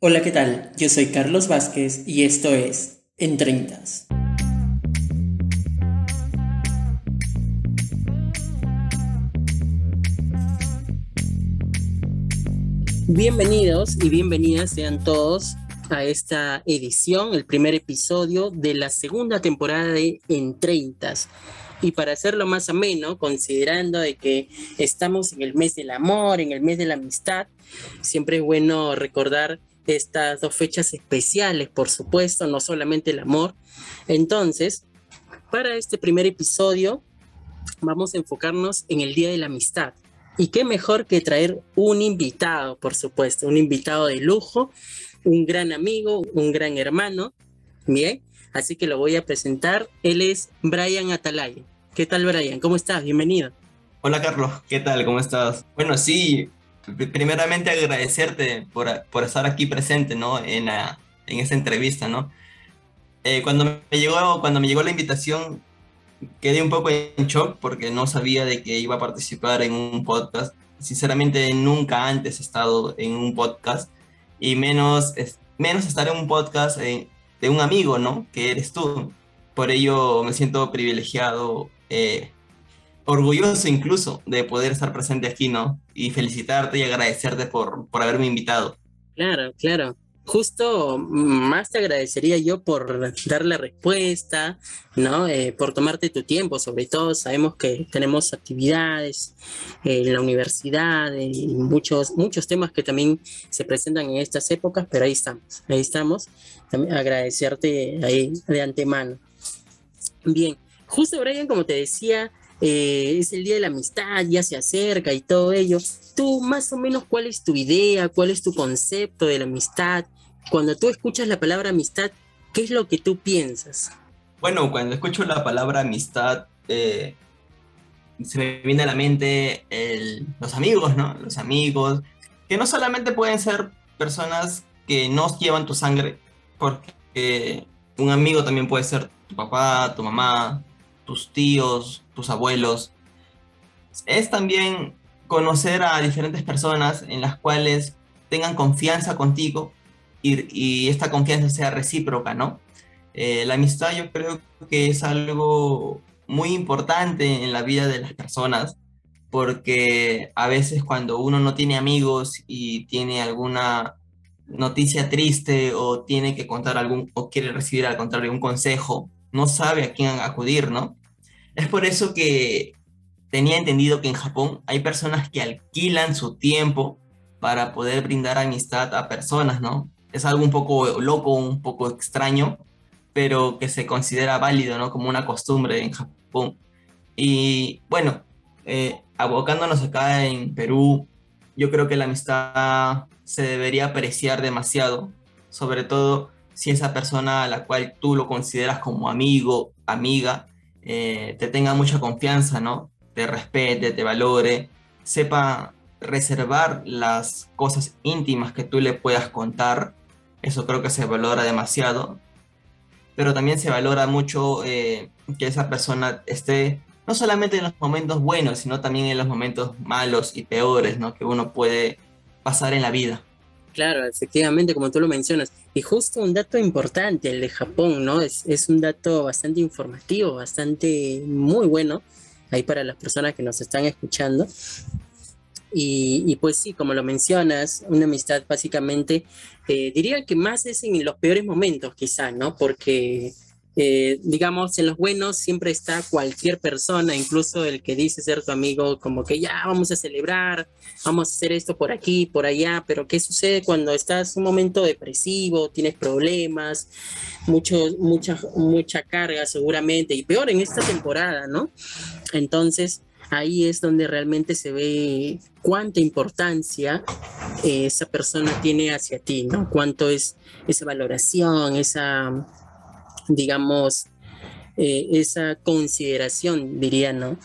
Hola, ¿qué tal? Yo soy Carlos Vázquez y esto es En Treintas. Bienvenidos y bienvenidas sean todos a esta edición, el primer episodio de la segunda temporada de En Treintas. Y para hacerlo más ameno, considerando de que estamos en el mes del amor, en el mes de la amistad, siempre es bueno recordar estas dos fechas especiales, por supuesto, no solamente el amor. Entonces, para este primer episodio vamos a enfocarnos en el Día de la Amistad. Y qué mejor que traer un invitado, por supuesto, un invitado de lujo, un gran amigo, un gran hermano. Bien, así que lo voy a presentar. Él es Brian Atalaya. ¿Qué tal, Brian? ¿Cómo estás? Bienvenido. Hola, Carlos. ¿Qué tal? ¿Cómo estás? Bueno, sí, primeramente agradecerte por, por estar aquí presente, ¿no? En, la, en esta entrevista, ¿no? Eh, cuando, me llegó, cuando me llegó la invitación, quedé un poco en shock porque no sabía de que iba a participar en un podcast. Sinceramente, nunca antes he estado en un podcast y menos, menos estar en un podcast de un amigo, ¿no? Que eres tú. Por ello me siento privilegiado eh, orgulloso incluso de poder estar presente aquí, ¿no? Y felicitarte y agradecerte por, por haberme invitado. Claro, claro. Justo más te agradecería yo por dar la respuesta, ¿no? Eh, por tomarte tu tiempo, sobre todo sabemos que tenemos actividades en la universidad y muchos, muchos temas que también se presentan en estas épocas, pero ahí estamos, ahí estamos. También agradecerte ahí de antemano. Bien, justo Brian, como te decía, eh, es el día de la amistad, ya se acerca y todo ello. Tú más o menos cuál es tu idea, cuál es tu concepto de la amistad. Cuando tú escuchas la palabra amistad, ¿qué es lo que tú piensas? Bueno, cuando escucho la palabra amistad, eh, se me viene a la mente los amigos, ¿no? Los amigos, que no solamente pueden ser personas que no llevan tu sangre, porque un amigo también puede ser tu papá, tu mamá, tus tíos, tus abuelos. Es también conocer a diferentes personas en las cuales tengan confianza contigo y, esta confianza sea recíproca, ¿no? Eh, la amistad yo creo que es algo muy importante en la vida de las personas porque a veces cuando uno no tiene amigos y tiene alguna noticia triste o tiene que contar algún o quiere recibir al contrario un consejo, no sabe a quién acudir, ¿no? Es por eso que tenía entendido que en Japón hay personas que alquilan su tiempo para poder brindar amistad a personas, ¿no? Es algo un poco loco, un poco extraño, pero que se considera válido, ¿no? Como una costumbre en Japón. Y bueno, eh, abocándonos acá en Perú, yo creo que la amistad se debería apreciar demasiado, sobre todo si esa persona a la cual tú lo consideras como amigo, amiga, eh, te tenga mucha confianza, ¿no? Te respete, te valore, sepa reservar las cosas íntimas que tú le puedas contar. Eso creo que se valora demasiado. Pero también se valora mucho eh, que esa persona esté no solamente en los momentos buenos, sino también en los momentos malos y peores, ¿no? Que uno puede pasar en la vida. Claro, efectivamente, como tú lo mencionas. Y justo un dato importante, el de Japón, ¿no? Es, es un dato bastante informativo, bastante muy bueno, ahí para las personas que nos están escuchando. Y, y, pues sí, como lo mencionas, una amistad básicamente, eh, diría que más es en los peores momentos quizá, ¿no? Porque eh, digamos, en los buenos siempre está cualquier persona, incluso el que dice ser tu amigo, como que ya vamos a celebrar, vamos a hacer esto por aquí, por allá, pero ¿qué sucede cuando estás un momento depresivo, tienes problemas, mucho, mucha, mucha carga seguramente, y peor en esta temporada, ¿no? Entonces, ahí es donde realmente se ve cuánta importancia eh, esa persona tiene hacia ti, ¿no? Cuánto es esa valoración, esa digamos, eh, esa consideración, diría, ¿no?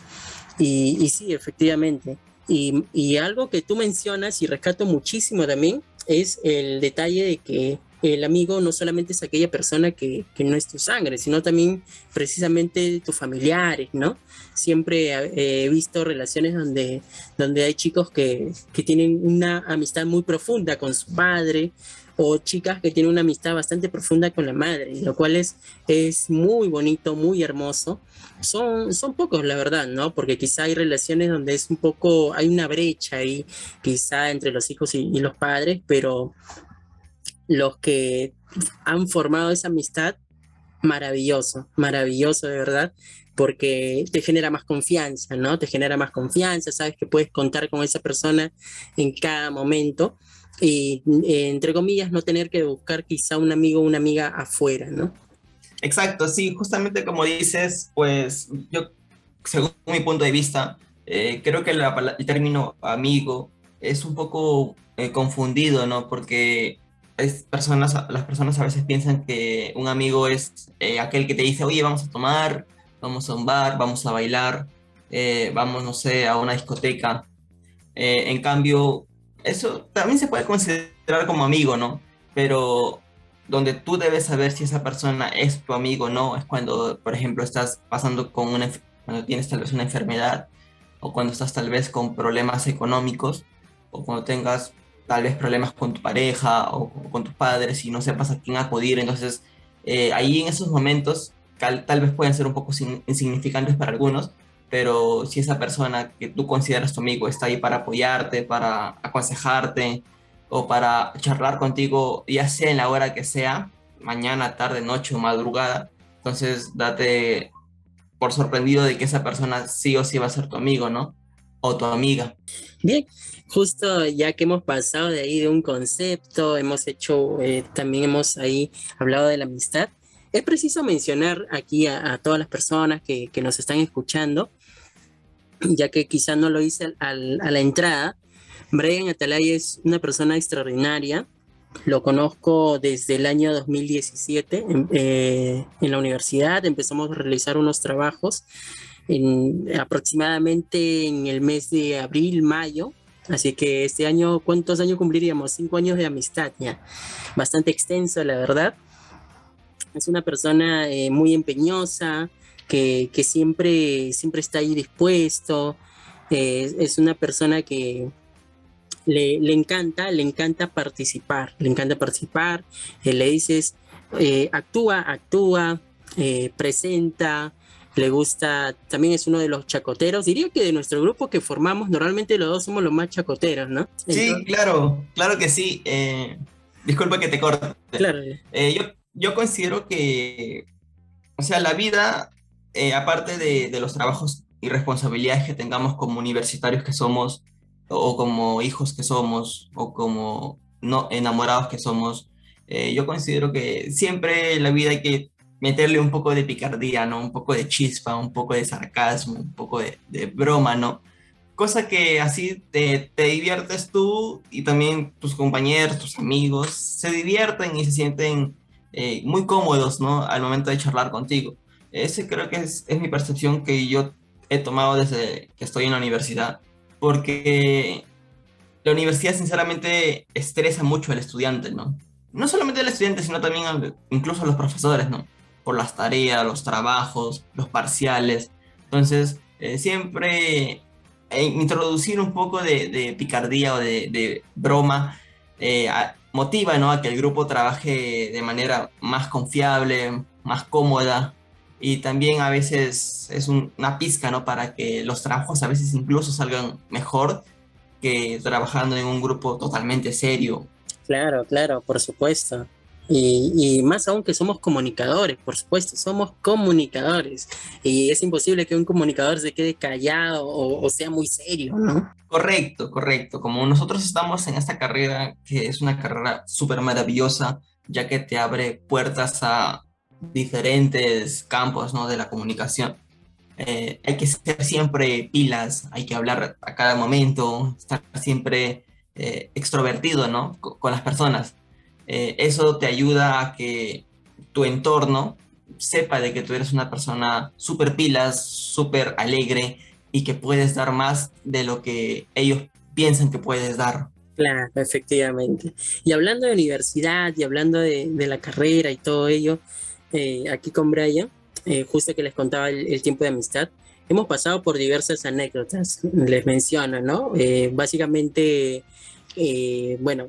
Y, sí, efectivamente. Y, algo que tú mencionas y rescato muchísimo también es el detalle de que el amigo no solamente es aquella persona que, que no es tu sangre, sino también precisamente tus familiares, ¿no? Siempre he visto relaciones donde, donde hay chicos que, que tienen una amistad muy profunda con su padre o chicas que tienen una amistad bastante profunda con la madre, lo cual es, es muy bonito, muy hermoso. Son, son pocos, la verdad, ¿no? Porque quizá hay relaciones donde es un poco, hay una brecha ahí, quizá entre los hijos y, y los padres, pero los que han formado esa amistad, maravilloso, maravilloso de verdad, porque te genera más confianza, ¿no? Te genera más confianza, sabes que puedes contar con esa persona en cada momento eh, entre comillas, no tener que buscar quizá un amigo o una amiga afuera, ¿no? Exacto, sí, justamente como dices, pues yo, según mi punto de vista, eh, creo que el término amigo es un poco eh, confundido, ¿no? Porque es personas, las personas a veces piensan que un amigo es aquel que te dice, oye, vamos a tomar, vamos a un bar, vamos a bailar, vamos, no sé, a una discoteca. en cambio, eso también se puede considerar como amigo, ¿no? Pero donde tú debes saber si esa persona es tu amigo o no, es cuando, por ejemplo, estás pasando con una, cuando tienes tal vez una enfermedad, o cuando estás tal vez con problemas económicos, o cuando tengas tal vez problemas con tu pareja o, con tus padres y no sepas a quién acudir. Entonces, eh, ahí en esos momentos tal, vez pueden ser un poco insignificantes para algunos, pero si esa persona que tú consideras tu amigo está ahí para apoyarte, para aconsejarte o para charlar contigo, ya sea en la hora que sea, mañana, tarde, noche o madrugada, entonces date por sorprendido de que esa persona sí o sí va a ser tu amigo, ¿no? O tu amiga. Bien, justo ya que hemos pasado de ahí de un concepto, hemos hecho, eh, también hemos ahí hablado de la amistad, es preciso mencionar aquí a, todas las personas que, que, nos están escuchando ya que quizá no lo hice a la entrada. Brian Atalay es una persona extraordinaria. Lo conozco desde el año 2017 eh, en, la universidad. Empezamos a realizar unos trabajos en, aproximadamente en el mes de abril, mayo. Así que este año, ¿cuántos años cumpliríamos? Cinco años de amistad ya. Bastante extenso, la verdad. Es una persona eh, muy empeñosa, que, siempre, siempre está ahí dispuesto, eh, es una persona que le, encanta, le encanta participar, le encanta participar, eh, le dices, eh, actúa, actúa, presenta, le gusta, también es uno de los chacoteros. Diría que de nuestro grupo que formamos, normalmente los dos somos los más chacoteros, ¿no? Sí, claro, claro que sí. disculpa que te corte. Claro. yo, yo considero que, o sea, la vida eh, aparte de, los trabajos y responsabilidades que tengamos como universitarios que somos, o como hijos que somos, o como no enamorados que somos, eh, yo considero que siempre en la vida hay que meterle un poco de picardía, ¿no? Un poco de chispa, un poco de sarcasmo, un poco de, broma, ¿no? Cosa que así te, te, diviertes tú y también tus compañeros, tus amigos, se divierten y se sienten eh, muy cómodos, ¿no? Al momento de charlar contigo. Ese creo que es, es mi percepción que yo he tomado desde que estoy en la universidad, porque la universidad sinceramente estresa mucho al estudiante, ¿no? No solamente al estudiante, sino también incluso a los profesores, ¿no? Por las tareas, los trabajos, los parciales. Entonces, eh, siempre eh, introducir un poco de, de picardía o de, de broma eh, motiva, ¿no? A que el grupo trabaje de manera más confiable, más cómoda, y también a veces es una pizca, ¿no? Para que los trabajos a veces incluso salgan mejor que trabajando en un grupo totalmente serio. Claro, claro, por supuesto. Y, más aún que somos comunicadores, por supuesto, somos comunicadores. Y es imposible que un comunicador se quede callado o, o sea muy serio, ¿no? Correcto, correcto. Como nosotros estamos en esta carrera, que es una carrera súper maravillosa, ya que te abre puertas a diferentes campos ¿no? de la comunicación. Eh, hay que ser siempre pilas, hay que hablar a cada momento, estar siempre eh, extrovertido ¿no? con, las personas. Eh, eso te ayuda a que tu entorno sepa de que tú eres una persona súper pilas, súper alegre y que puedes dar más de lo que ellos piensan que puedes dar. Claro, efectivamente. Y hablando de universidad y hablando de, de la carrera y todo ello, eh, aquí con Brian, eh, justo que les contaba el, tiempo de amistad, hemos pasado por diversas anécdotas, les menciono, ¿no? Eh, básicamente, bueno,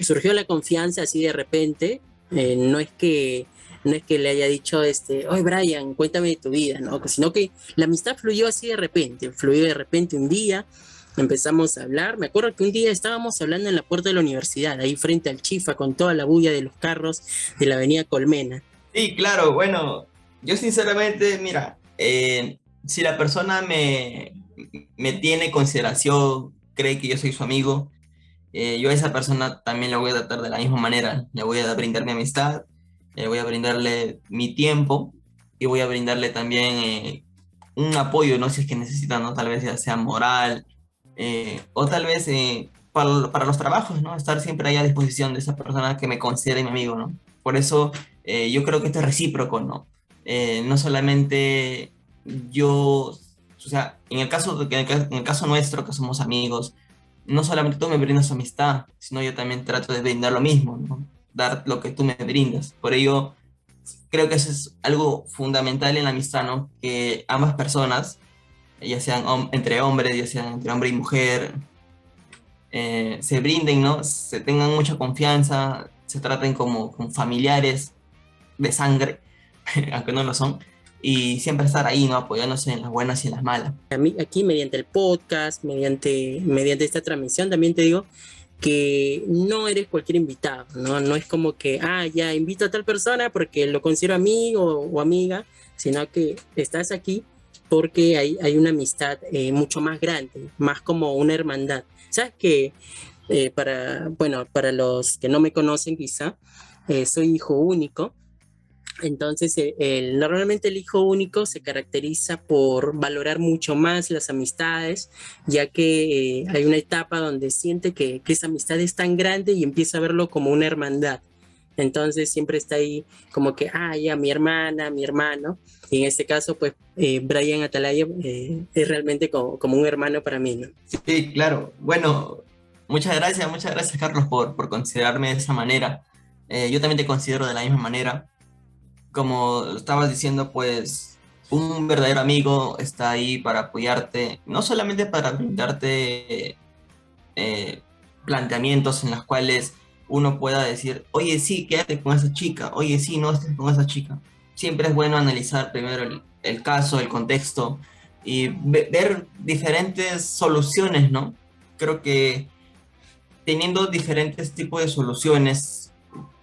surgió la confianza así de repente, eh, no es que no es que le haya dicho, este, oye Brian, cuéntame de tu vida, ¿no? Sino que la amistad fluyó así de repente, fluyó de repente un día, empezamos a hablar, me acuerdo que un día estábamos hablando en la puerta de la universidad, ahí frente al Chifa, con toda la bulla de los carros de la avenida Colmena. Sí, claro, bueno, yo sinceramente, mira, eh, si la persona me, me tiene consideración, cree que yo soy su amigo, eh, yo a esa persona también la voy a tratar de la misma manera. Le voy a brindar mi amistad, le voy a brindarle mi tiempo y voy a brindarle también eh, un apoyo, ¿no? Si es que necesita, ¿no? Tal vez ya sea moral o tal vez para, los trabajos, ¿no? Estar siempre ahí a disposición de esa persona que me considere mi amigo, ¿no? Por eso yo creo que esto es recíproco, ¿no? no solamente yo o sea, en el caso, en el caso nuestro, que somos amigos, no solamente tú me brindas amistad, sino yo también trato de brindar lo mismo, ¿no? dar lo que tú me brindas. Por ello, creo que eso es algo fundamental en la amistad, ¿no? Que ambas personas, ya sean entre hombres, ya sean entre hombre y mujer, eh, se brinden, ¿no? Se tengan mucha confianza, se traten como, como familiares de sangre, aunque no lo son, y siempre estar ahí, ¿no? Apoyándose en las buenas y en las malas. A mí, aquí mediante el podcast, mediante, mediante esta transmisión, también te digo que no eres cualquier invitado, ¿no? No es como que, ah, ya invito a tal persona porque lo considero amigo o, amiga, sino que estás aquí porque hay, hay una amistad eh, mucho más grande, más como una hermandad. ¿Sabes que eh, para, bueno, para los que no me conocen quizá, eh, soy hijo único entonces, eh, normalmente el hijo único se caracteriza por valorar mucho más las amistades, ya que hay una etapa donde siente que, esa amistad es tan grande y empieza a verlo como una hermandad. Entonces siempre está ahí como que, ah, ya, mi hermana, mi hermano. Y en este caso, pues, eh, Brian Atalaya es realmente como, un hermano para mí, ¿no? Sí, claro. Bueno, muchas gracias, muchas gracias, Carlos, por, por considerarme de esa manera. yo también te considero de la misma manera como estabas diciendo, pues un verdadero amigo está ahí para apoyarte, no solamente para brindarte eh, planteamientos en los cuales uno pueda decir, oye, sí, quédate con esa chica, oye, sí, no estés con esa chica. Siempre es bueno analizar primero el, caso, el contexto y ver diferentes soluciones, ¿no? Creo que teniendo diferentes tipos de soluciones,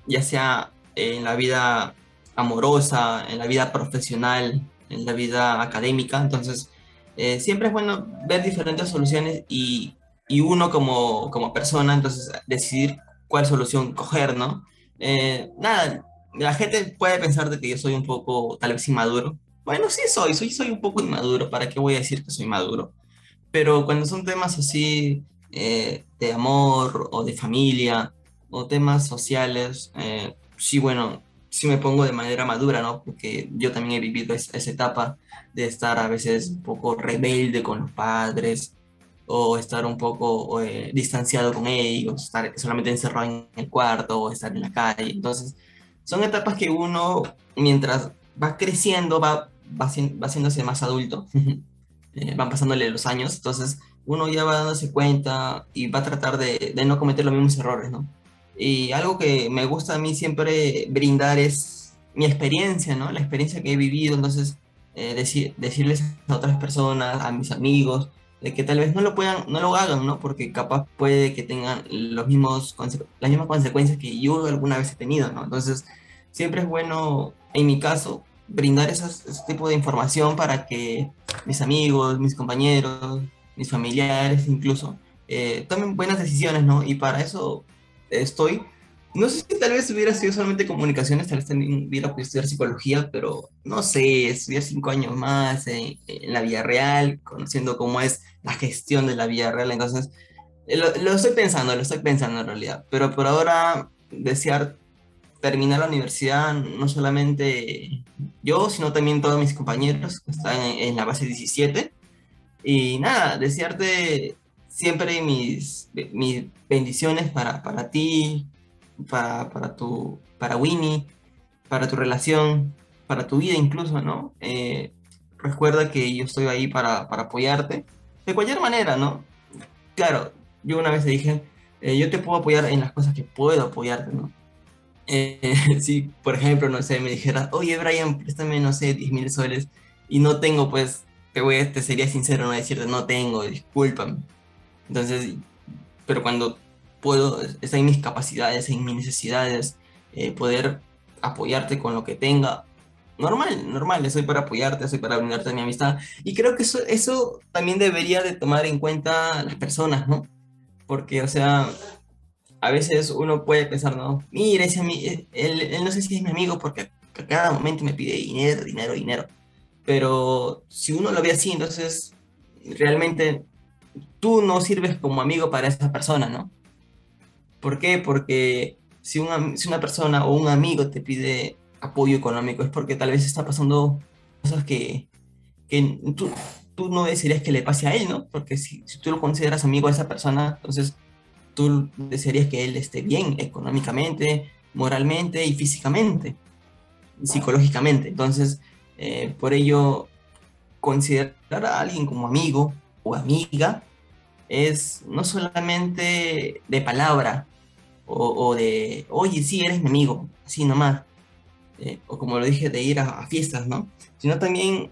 ya sea en la vida amorosa, en la vida profesional, en la vida académica. Entonces, eh, siempre es bueno ver diferentes soluciones y, y, uno como, como persona, entonces, decidir cuál solución coger, ¿no? Eh, nada, la gente puede pensar de que yo soy un poco, tal vez, inmaduro. Bueno, sí soy, soy, soy un poco inmaduro, ¿para qué voy a decir que soy maduro? Pero cuando son temas así eh, de amor o de familia o temas sociales, sí, bueno, si me pongo de manera madura, ¿no? Porque yo también he vivido esa, etapa de estar a veces un poco rebelde con los padres o estar un poco eh, distanciado con ellos, estar solamente encerrado en el cuarto o estar en la calle. Entonces, son etapas que uno, mientras va creciendo, va, va, va haciéndose más adulto, eh, van pasándole los años, entonces uno ya va dándose cuenta y va a tratar de, no cometer los mismos errores, ¿no? Y algo que me gusta a mí siempre brindar es mi experiencia, ¿no? La experiencia que he vivido, entonces eh, decirles a otras personas, a mis amigos, de que tal vez no lo puedan, no lo hagan, ¿no? Porque capaz puede que tengan los mismos las mismas consecuencias que yo alguna vez he tenido, ¿no? Entonces, siempre es bueno, en mi caso, brindar ese tipo de información para que mis amigos, mis compañeros, mis familiares incluso, eh, tomen buenas decisiones, ¿no? Y para eso estoy. No sé si tal vez hubiera sido solamente comunicaciones, tal vez también hubiera podido estudiar psicología, pero no sé, estudiar cinco años más en, la vida real, conociendo cómo es la gestión de la vida real. Entonces, eh, lo, estoy pensando, lo estoy pensando en realidad. Pero por ahora, desear terminar la universidad, no solamente yo, sino también todos mis compañeros que están en, la base 17. Y nada, desearte siempre mis, mis bendiciones para, para ti, para, para, tu, para Winnie, para tu relación, para tu vida incluso, ¿no? Eh, recuerda que yo estoy ahí para, para apoyarte, de cualquier manera, ¿no? Claro, yo una vez te dije, eh, yo te puedo apoyar en las cosas que puedo apoyarte, ¿no? Eh, si, por ejemplo, no sé, me dijeras, oye, Brian, préstame, no sé, 10 mil soles, y no tengo, pues, te, voy, te sería sincero no decirte, no tengo, discúlpame. Entonces, pero cuando puedo, está en mis capacidades, en mis necesidades, eh, poder apoyarte con lo que tenga, normal, normal, soy para apoyarte, soy para brindarte mi amistad. Y creo que eso, eso también debería de tomar en cuenta las personas, ¿no? Porque, o sea, a veces uno puede pensar, no, mira, ese, él, él no sé si es mi amigo porque a cada momento me pide dinero, dinero, dinero. Pero si uno lo ve así, entonces realmente tú no sirves como amigo para esa persona, ¿no? ¿Por qué? Porque si una, si una persona o un amigo te pide apoyo económico es porque tal vez está pasando cosas que, que tú, tú, no desearías que le pase a él, ¿no? Porque si, tú lo consideras amigo a esa persona, entonces tú desearías que él esté bien económicamente, moralmente y físicamente, psicológicamente. Entonces, eh, por ello, considerar a alguien como amigo o amiga es no solamente de palabra o, de, oye, sí, eres mi amigo, así nomás, eh, o como lo dije, de ir a, fiestas, ¿no? Sino también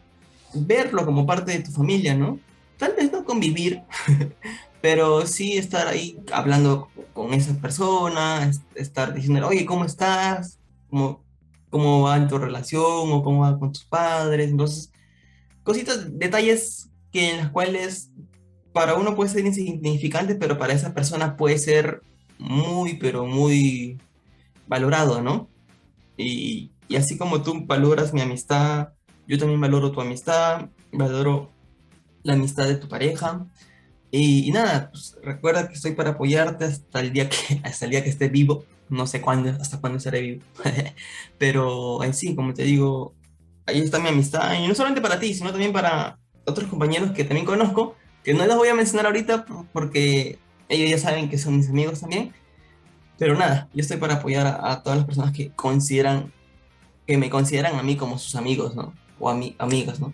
verlo como parte de tu familia, ¿no? Tal vez no convivir, pero sí estar ahí hablando con esa persona, estar diciendo, oye, ¿cómo estás? ¿Cómo, ¿Cómo va en tu relación? ¿O cómo va con tus padres? Entonces, cositas, detalles que en las cuales para uno puede ser insignificante, pero para esa persona puede ser muy, pero muy valorado, ¿no? Y, y así como tú valoras mi amistad, yo también valoro tu amistad, valoro la amistad de tu pareja. Y, nada, pues, recuerda que estoy para apoyarte hasta el día que, hasta el día que esté vivo. No sé cuándo, hasta cuándo estaré vivo. Pero en sí, como te digo, ahí está mi amistad. Y no solamente para ti, sino también para otros compañeros que también conozco, que no los voy a mencionar ahorita porque ellos ya saben que son mis amigos también. Pero nada, yo estoy para apoyar a, a todas las personas que consideran que me consideran a mí como sus amigos, ¿no? O a mí, amigas, ¿no?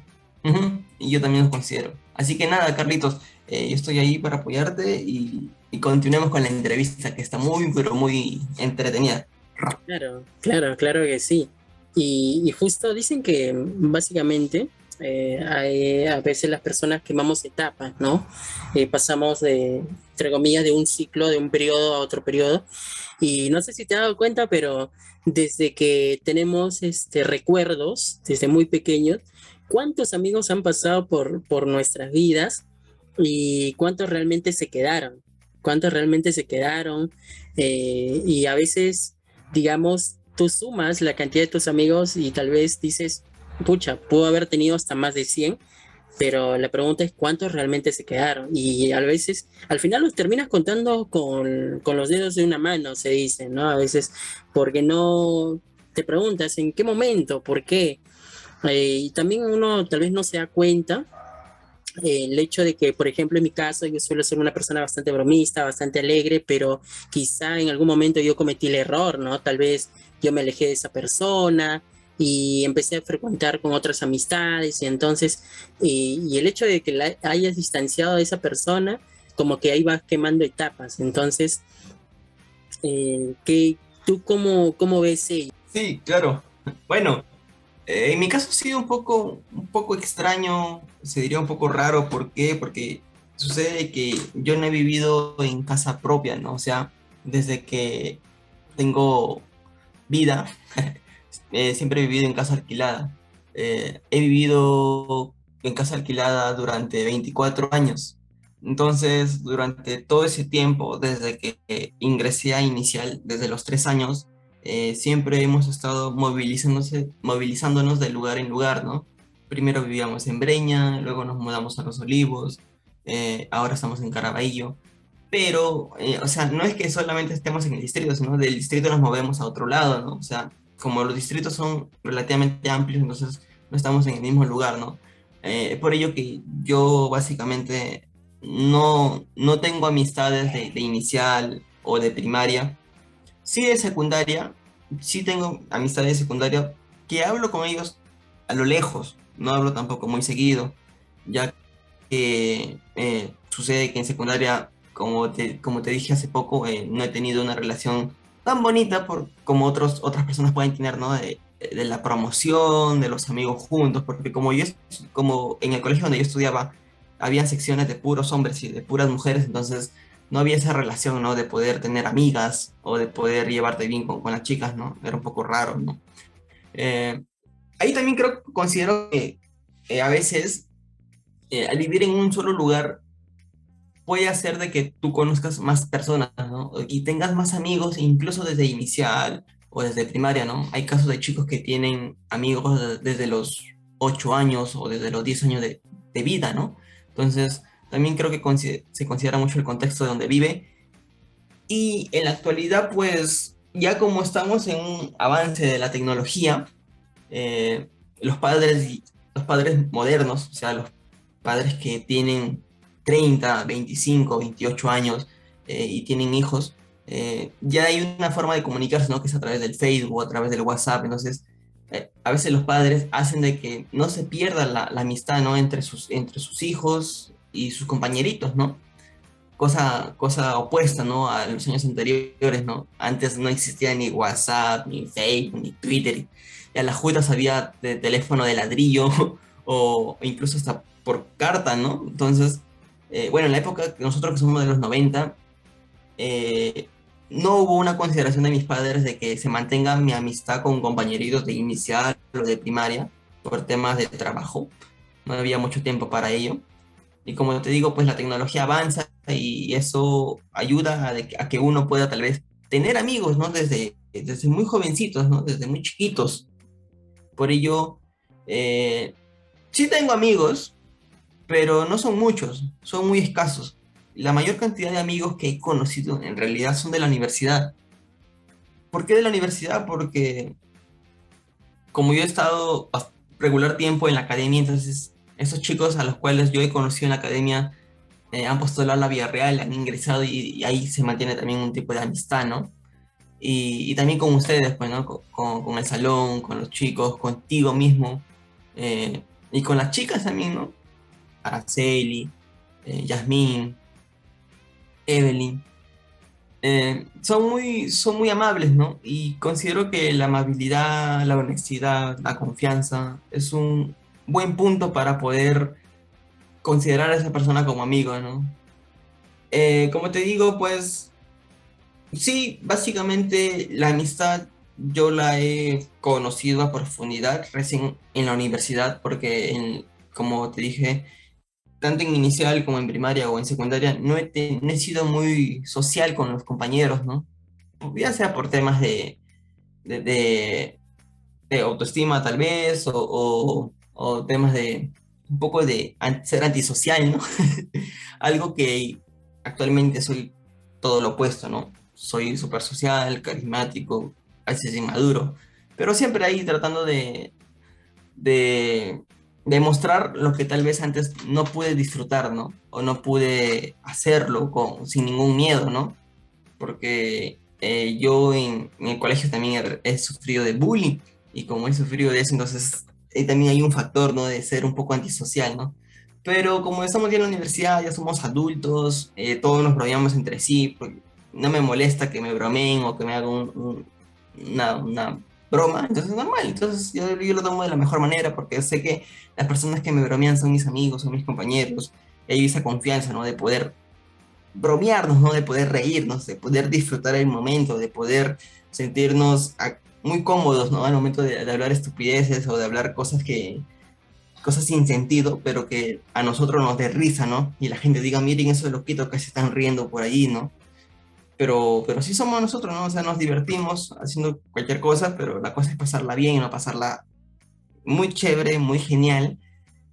Y yo también los considero. Así que nada, Carlitos, eh, yo estoy ahí para apoyarte y, y, continuemos con la entrevista que está muy, pero muy entretenida. Claro, claro, claro que sí. Y, justo dicen que básicamente eh, a veces las personas quemamos etapas, ¿no? Eh, pasamos de, entre comillas, de un ciclo, de un periodo a otro periodo. Y no sé si te has dado cuenta, pero desde que tenemos este, recuerdos, desde muy pequeños, cuántos amigos han pasado por nuestras vidas y cuántos realmente se quedaron, cuántos realmente se quedaron. Eh, y a veces, digamos, tú sumas la cantidad de tus amigos y tal vez dices, pucha, pudo haber tenido hasta más de 100, pero la pregunta es cuántos realmente se quedaron. Y a veces, al final los terminas contando con, con los dedos de una mano, se dice, ¿no? A veces, porque no te preguntas en qué momento, por qué. Eh, y también uno tal vez no se da cuenta el hecho de que, por ejemplo, en mi caso, yo suelo ser una persona bastante bromista, bastante alegre, pero quizá en algún momento yo cometí el error, ¿no? Tal vez yo me alejé de esa persona, y empecé a frecuentar con otras amistades y entonces, y, el hecho de que la hayas distanciado de esa persona, como que ahí vas quemando etapas. Entonces, eh, ¿tú cómo, cómo ves ello? Sí, claro. Bueno, eh, en mi caso ha sido un poco, un poco extraño, se diría un poco raro. ¿Por qué? Porque sucede que yo no he vivido en casa propia, ¿no? O sea, desde que tengo vida, Eh, siempre he vivido en casa alquilada. Eh, he vivido en casa alquilada durante 24 años. Entonces, durante todo ese tiempo, desde que ingresé a Inicial, desde los tres años, eh, siempre hemos estado movilizándose, movilizándonos de lugar en lugar, ¿no? Primero vivíamos en Breña, luego nos mudamos a Los Olivos, ahora estamos en Caraballo. Pero, o sea, no es que solamente estemos en el distrito, sino del distrito nos movemos a otro lado, ¿no? O sea, como los distritos son relativamente amplios, entonces no estamos en el mismo lugar, ¿no? Eh, por ello que yo básicamente no, no tengo amistades de, de, inicial o de primaria. Sí de secundaria, sí tengo amistades de secundaria que hablo con ellos a lo lejos, no hablo tampoco muy seguido, ya que eh, sucede que en secundaria como te, como te dije hace poco, eh, no he tenido una relación tan bonita por, como otros, otras personas pueden tener, ¿no? De, de la promoción, de los amigos juntos, porque como yo, como en el colegio donde yo estudiaba, había secciones de puros hombres y de puras mujeres, entonces no había esa relación, ¿no? De poder tener amigas o de poder llevarte bien con, con las chicas, ¿no? Era un poco raro, ¿no? Eh, ahí también creo, considero que eh, a veces eh, al vivir en un solo lugar puede hacer de que tú conozcas más personas, ¿no? Y tengas más amigos, incluso desde inicial o desde primaria, ¿no? Hay casos de chicos que tienen amigos desde los 8 años o desde los 10 años de, de vida, ¿no? Entonces, también creo que se considera mucho el contexto de donde vive. Y en la actualidad, pues, ya como estamos en un avance de la tecnología, eh, los padres los padres modernos, o sea, los padres que tienen 30, 25, 28 años eh, y tienen hijos, eh, ya hay una forma de comunicarse, ¿no? Que es a través del Facebook, a través del WhatsApp, entonces eh, a veces los padres hacen de que no se pierda la, la, amistad, ¿no? Entre sus, entre sus hijos y sus compañeritos, ¿no? Cosa, cosa opuesta, ¿no? A los años anteriores, ¿no? Antes no existía ni WhatsApp, ni Facebook, ni Twitter, y a las juetas había de teléfono de ladrillo o incluso hasta por carta, ¿no? Entonces, eh, bueno, en la época, nosotros que somos de los 90, eh, no hubo una consideración de mis padres de que se mantenga mi amistad con compañeritos de inicial o de primaria por temas de trabajo. No había mucho tiempo para ello. Y como te digo, pues la tecnología avanza y eso ayuda a, a que uno pueda tal vez tener amigos, ¿no? Desde, desde muy jovencitos, ¿no? Desde muy chiquitos. Por ello, eh, sí tengo amigos, pero no son muchos, son muy escasos. La mayor cantidad de amigos que he conocido en realidad son de la universidad. ¿Por qué de la universidad? Porque como yo he estado regular tiempo en la academia, entonces esos chicos a los cuales yo he conocido en la academia eh, han postulado la vía real, han ingresado y, y, ahí se mantiene también un tipo de amistad, ¿no? Y, también con ustedes, pues, ¿no? Con, el salón, con los chicos, contigo mismo, eh, y con las chicas también, ¿no? Araceli, eh, Yasmín, Evelyn. Eh, son, muy, son muy amables, ¿no? Y considero que la amabilidad, la honestidad, la confianza es un buen punto para poder considerar a esa persona como amigo, ¿no? como te digo, pues Sí, básicamente la amistad yo la he conocido a profundidad recién en la universidad, porque como te dije, tanto en inicial como en primaria o en secundaria, no he, he sido muy social con los compañeros, ¿no? Ya sea por temas de, de, autoestima tal vez, o, o, temas de un poco de ser antisocial, ¿no? Algo que actualmente soy todo lo opuesto, ¿no? Soy súper social, carismático, a veces inmaduro, pero siempre ahí tratando de, de, demostrar lo que tal vez antes no pude disfrutar, ¿no? O no pude hacerlo con, sin ningún miedo, ¿no? Porque eh, yo en, el colegio también he, sufrido de bullying y como he sufrido de eso, entonces eh, también hay un factor, ¿no? De ser un poco antisocial, ¿no? Pero como estamos ya en la universidad, ya somos adultos, eh, todos nos rodeamos entre sí, porque no me molesta que me bromeen o que me hagan una, broma, entonces es normal. Entonces yo, yo, lo tomo de la mejor manera porque sé que las personas que me bromean son mis amigos, son mis compañeros, y hay esa confianza, ¿no? De poder bromearnos, ¿no? De poder reírnos, de poder disfrutar el momento, de poder sentirnos muy cómodos, ¿no? Al momento de, hablar estupideces o de hablar cosas que, cosas sin sentido, pero que a nosotros nos dé risa, ¿no? Y la gente diga, miren eso de loquito que se están riendo por ahí, ¿no? Pero, pero sí somos nosotros, ¿no? O sea, nos divertimos haciendo cualquier cosa, pero la cosa es pasarla bien, no pasarla muy chévere, muy genial.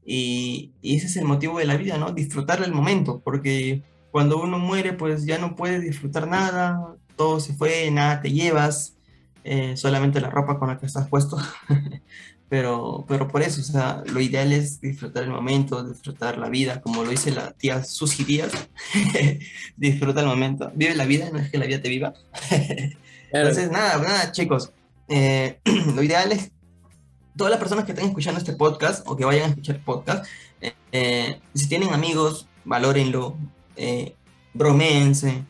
Y, y, ese es el motivo de la vida, ¿no? Disfrutar el momento, porque cuando uno muere, pues ya no puedes disfrutar nada, todo se fue, nada te llevas, eh, solamente la ropa con la que estás puesto. pero, pero por eso, o sea, lo ideal es disfrutar el momento, disfrutar la vida, como lo dice la tía Susi Díaz, disfruta el momento, vive la vida, no es que la vida te viva. Entonces, nada, nada, chicos, eh, lo ideal es, todas las personas que estén escuchando este podcast o que vayan a escuchar podcast, eh, si tienen amigos, valórenlo, bromense,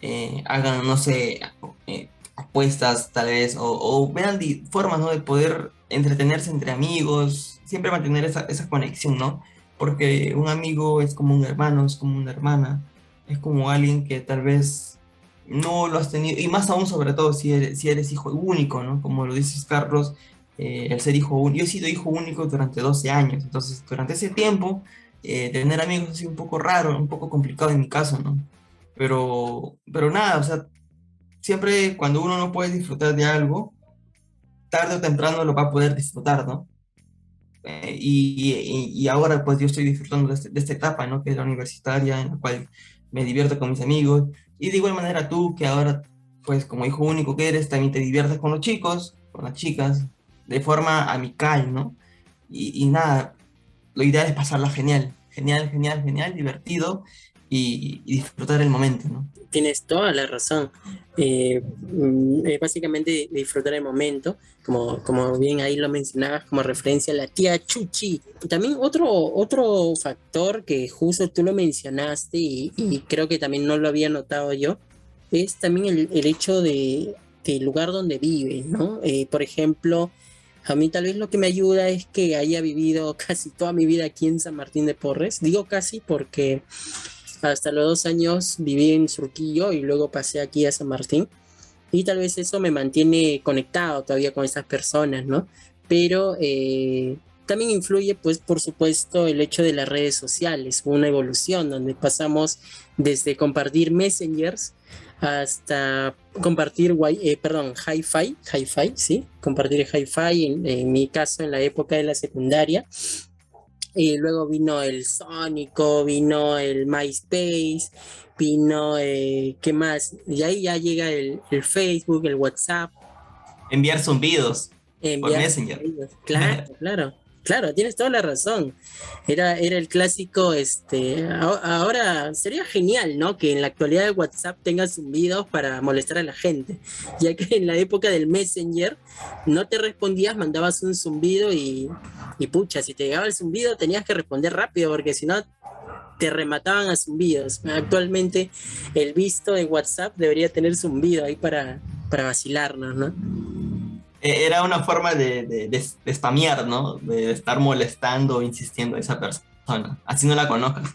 eh, hagan, no sé, eh, apuestas tal vez, o, vean formas, ¿no? De poder entretenerse entre amigos, siempre mantener esa, esa conexión, ¿no? Porque un amigo es como un hermano, es como una hermana, es como alguien que tal vez no lo has tenido, y más aún sobre todo si eres, si eres hijo único, ¿no? Como lo dices Carlos, eh, el ser hijo único, yo he sido hijo único durante 12 años, entonces durante ese siempre eh, tener amigos ha sido un poco raro, un poco complicado en mi caso, ¿no? Pero, pero nada, o sea, siempre cuando uno no puede disfrutar de algo, tarde o temprano lo va a poder disfrutar, ¿no? Eh, y, y, ahora pues yo estoy disfrutando de, este, de, esta etapa, ¿no? Que es la universitaria, en la cual me divierto con mis amigos. Y de igual manera tú, que ahora pues como hijo único que eres, también te diviertes con los chicos, con las chicas, de forma amical, ¿no? Y, y nada, lo ideal es pasarla genial, genial, genial, genial, divertido y, disfrutar el momento, ¿no? Tienes toda la razón. Eh, mm, básicamente disfrutar el momento, como, como bien ahí lo mencionabas como referencia a la tía Chuchi. También otro, otro factor que justo tú lo mencionaste y, creo que también no lo había notado yo, es también el, hecho de, del lugar donde vive, ¿no? Eh, por ejemplo, a mí tal vez lo que me ayuda es que haya vivido casi toda mi vida aquí en San Martín de Porres. Digo casi porque hasta los dos años viví en Surquillo y luego pasé aquí a San Martín. Y tal vez eso me mantiene conectado todavía con esas personas, ¿no? Pero eh, también influye, pues, por supuesto, el hecho de las redes sociales, una evolución donde pasamos desde compartir messengers hasta compartir, eh, perdón, hi-fi, hi-fi, sí, compartir hi-fi, en, en, mi caso en la época de la secundaria, y luego vino el Sónico, vino el MySpace, vino, eh, ¿qué más? Y ahí ya llega el, Facebook, el WhatsApp. Enviar zumbidos por Messenger. Claro, claro. Claro, tienes toda la razón. Era, era el clásico, este, ahora sería genial, ¿no? Que en la actualidad de WhatsApp tengas zumbidos para molestar a la gente, ya que en la época del Messenger no te respondías, mandabas un zumbido y, y pucha, si te llegaba el zumbido tenías que responder rápido, porque si no te remataban a zumbidos. Actualmente el visto en WhatsApp debería tener zumbido ahí para, para vacilarnos, ¿no? Eh, era una forma de, de, de, spamear, ¿no? De estar molestando o insistiendo a esa persona, así no la conozcas.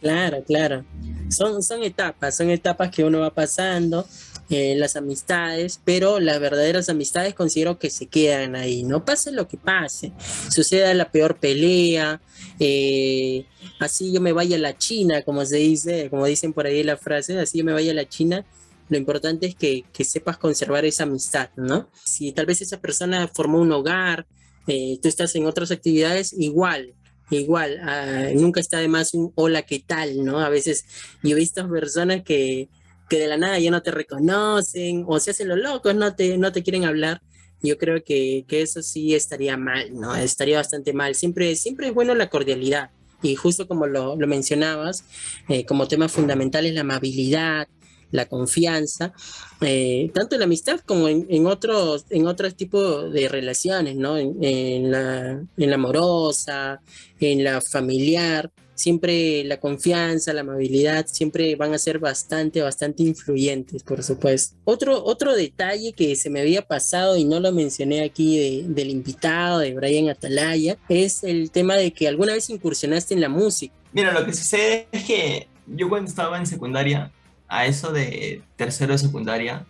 Claro, claro. Son, son etapas, son etapas que uno va pasando, en las amistades, pero las verdaderas amistades considero que se quedan ahí, no pase lo que pase, suceda la peor pelea, eh, así yo me vaya a la China, como se dice, como dicen por ahí la frase, así yo me vaya a la China, lo importante es que, sepas conservar esa amistad, ¿no? Si tal vez esa persona formó un hogar, eh, tú estás en otras actividades, igual, igual, ah, nunca está de más un hola, ¿qué tal? ¿no? A veces yo he visto personas que, que de la nada ya no te reconocen o se hacen los locos, no te, no te quieren hablar. Yo creo que, que eso sí estaría mal, ¿no? Estaría bastante mal. Siempre, siempre es bueno la cordialidad. Y justo como lo, lo mencionabas, eh, como tema fundamental es la amabilidad, la confianza, eh, tanto en la amistad como en, otros, en otros tipos de relaciones, ¿no? En, la, en la amorosa, en la familiar, siempre la confianza, la amabilidad, siempre van a ser bastante, bastante influyentes, por supuesto. Otro, otro detalle que se me había pasado y no lo mencioné aquí del invitado, de Brian Atalaya, es el tema de que alguna vez incursionaste en la música. Mira, lo que sucede es que yo cuando estaba en secundaria a eso de tercero de secundaria,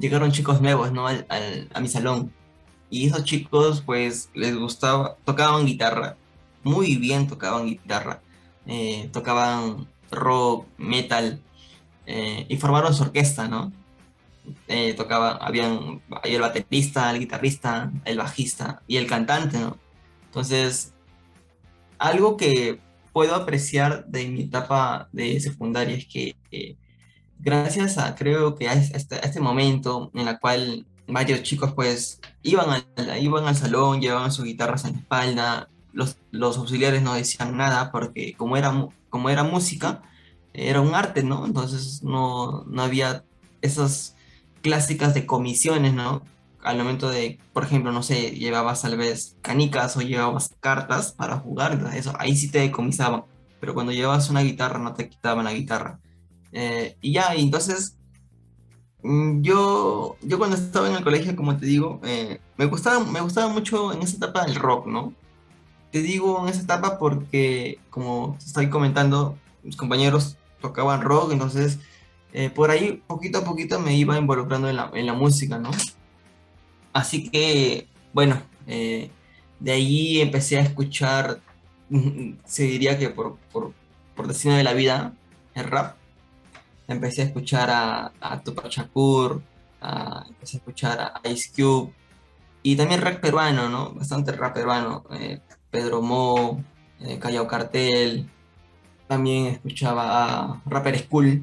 llegaron chicos nuevos, ¿no? Al, a mi salón. Y esos chicos, pues, les gustaba, tocaban guitarra, muy bien tocaban guitarra, eh, tocaban rock, metal, eh, y formaron su orquesta, ¿no? Eh, tocaban, habían, había el baterista, el guitarrista, el bajista y el cantante, ¿no? Entonces, algo que puedo apreciar de mi etapa de secundaria es que gracias a, creo que a este, este momento en el cual varios chicos pues iban al, iban al salón, llevaban sus guitarras en la espalda, los, los auxiliares no decían nada porque como era, como era música, era un arte, ¿no? Entonces no, no había esas clásicas de comisiones, ¿no? Al momento de, por ejemplo, no sé, llevabas tal vez canicas o llevabas cartas para jugar, eso, ahí sí te decomisaban, pero cuando llevabas una guitarra no te quitaban la guitarra. Eh, y ya, entonces mm, yo, yo cuando estaba en el colegio, como te digo, eh, me, gustaba, me gustaba mucho en esa etapa el rock, ¿no? Te digo en esa etapa porque, como estoy comentando, mis compañeros tocaban rock, entonces eh, por ahí poquito a poquito me iba involucrando en la, en la música, ¿no? Así que, bueno, de ahí empecé a escuchar, se diría que por, por, por destino de la vida, el rap. Empecé a escuchar a, Tupac Shakur, empecé a escuchar a Ice Cube, y también rap peruano, ¿no? Bastante rap peruano. Eh, Pedro Mo, eh, Callao Cartel, también escuchaba a Rapper School.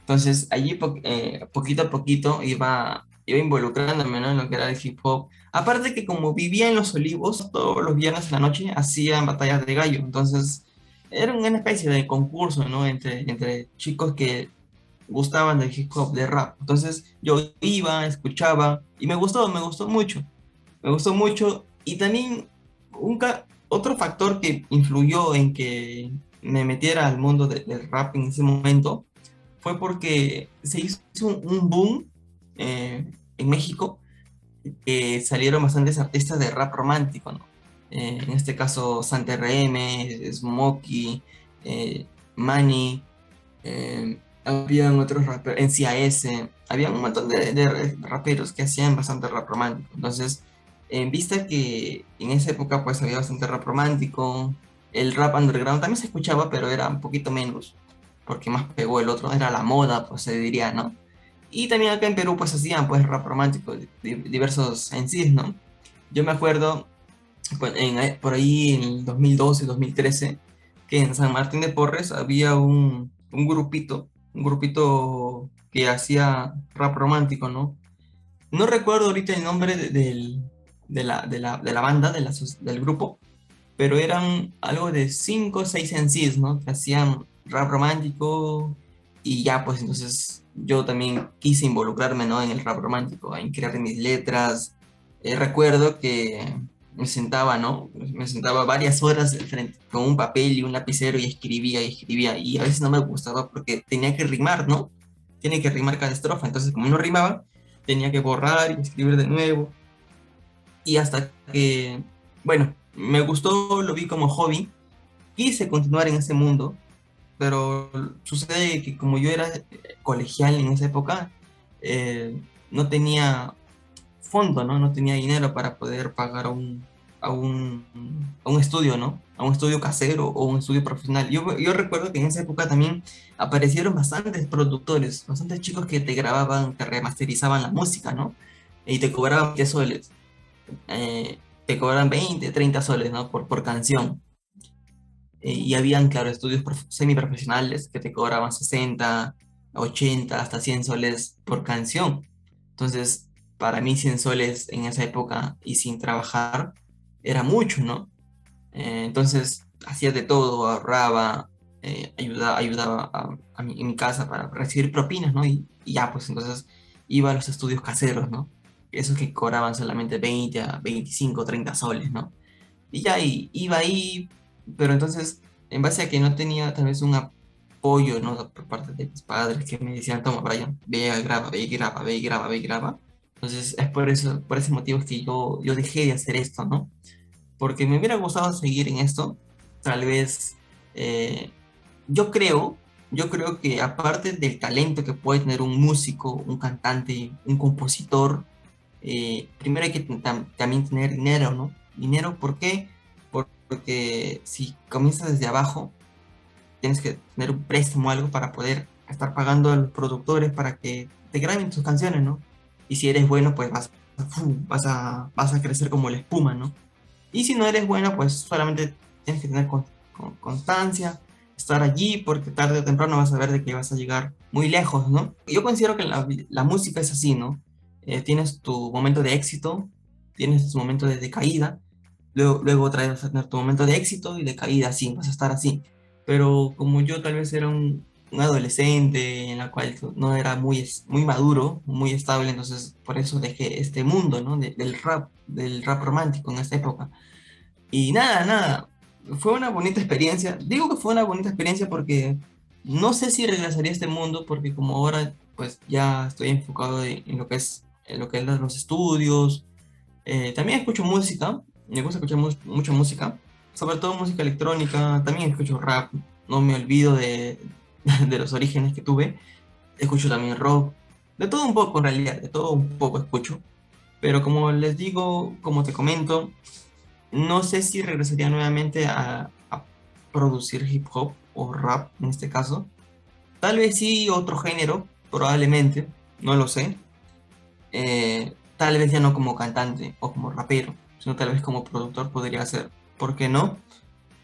Entonces allí eh, poquito a poquito iba, iba involucrándome en lo que era el hip hop. Aparte que como vivía en Los Olivos, todos los viernes en la noche hacían batallas de gallo. Entonces era una especie de concurso ¿no? entre, entre chicos que gustaban del hip hop, de rap. Entonces yo iba, escuchaba y me gustó, me gustó mucho. Me gustó mucho y también un, otro factor que influyó en que me metiera al mundo del rap en ese momento fue porque se hizo un, boom eh, en México que salieron bastantes artistas de rap romántico, eh, en este caso Santa RM, Smokey, eh, Manny, habían otros raperos, NCAS, había un montón de, de, raperos que hacían bastante rap romántico. Entonces, en vista que en esa época pues había bastante rap romántico, el rap underground también se escuchaba, pero era un poquito menos, porque más pegó el otro, era la moda, pues se diría, ¿no? Y también acá en Perú pues hacían pues rap romántico, diversos en sí, ¿no? Yo me acuerdo pues, en, por ahí en el 2012, 2013, que en San Martín de Porres había un, un grupito, un grupito que hacía rap romántico, ¿no? No recuerdo ahorita el nombre de la, de la, de la banda, de la, del grupo, pero eran algo de 5 o 6 MCs, ¿no? Que hacían rap romántico y ya, pues entonces yo también quise involucrarme, ¿no? En el rap romántico, en crear mis letras. Eh, recuerdo que me sentaba, ¿no? Me sentaba varias horas frente con un papel y un lapicero y escribía y escribía y a veces no me gustaba porque tenía que rimar, ¿no? Tiene que rimar cada estrofa, entonces como no rimaba, tenía que borrar y escribir de nuevo y hasta que, bueno, me gustó, lo vi como hobby, quise continuar en ese mundo, pero sucede que como yo era colegial en esa época, eh, no tenía fondo, ¿no? No tenía dinero para poder pagar a un, a un, a un estudio, ¿no? A un estudio casero o un estudio profesional. Yo, yo recuerdo que en esa época también aparecieron bastantes productores, bastantes chicos que te grababan, te remasterizaban la música, ¿no? Y te cobraban 10 soles eh, te cobran 20, 30 soles, ¿no? Por, por canción. Eh, y habían, claro, estudios semiprofesionales que te cobraban 60, 80, hasta 100 soles por canción. Entonces, para mí 100 soles en esa época y sin trabajar era mucho, ¿no? Eh, entonces, hacía de todo, ahorraba, eh, ayudaba, ayudaba a, mi, en mi casa para recibir propinas, ¿no? Y, y, ya, pues entonces iba a los estudios caseros, ¿no? esos que cobraban solamente 20 a 25, 30 soles, ¿no? Y ya iba ahí, pero entonces, en base a que no tenía tal vez un apoyo, ¿no? Por parte de mis padres que me decían, toma, Brian, ve y graba, ve y graba, ve y graba, ve y graba. Entonces, es por eso, por ese motivo que yo, yo dejé de hacer esto, ¿no? Porque me hubiera gustado seguir en esto, tal vez, eh, yo creo, yo creo que aparte del talento que puede tener un músico, un cantante, un compositor, eh, primero hay que también tener dinero, ¿no? Dinero, ¿por qué? Porque si comienzas desde abajo, tienes que tener un préstamo o algo para poder estar pagando a los productores para que te graben tus canciones, ¿no? Y si eres bueno, pues vas, vas, a, vas a crecer como la espuma, ¿no? Y si no eres bueno, pues solamente tienes que tener constancia, estar allí, porque tarde o temprano vas a ver de que vas a llegar muy lejos, ¿no? Yo considero que la, la música es así, ¿no? Eh, tienes tu momento de éxito, tienes tu momento de decaída, luego, luego otra vez vas a tener tu momento de éxito y de caída, así, vas a estar así. Pero como yo tal vez era un, un adolescente en la cual no era muy, muy maduro, muy estable, entonces por eso dejé este mundo, ¿no? del rap, del rap romántico en esta época. Y nada, nada, fue una bonita experiencia. Digo que fue una bonita experiencia porque No sé si regresaría a este mundo porque como ahora pues ya estoy enfocado en, lo que es en lo que es los estudios. Eh, también escucho música, me gusta escuchar mucha música, sobre todo música electrónica, también escucho rap, no me olvido de, de los orígenes que tuve. Escucho también rock, de todo un poco en realidad, de todo un poco escucho. Pero como les digo, como te comento, no sé si regresaría nuevamente a, producir hip hop o rap en este caso. Tal vez sí otro género, probablemente, no lo sé. Eh, tal vez ya no como cantante o como rapero, sino tal vez como productor podría ser. ¿Por qué no?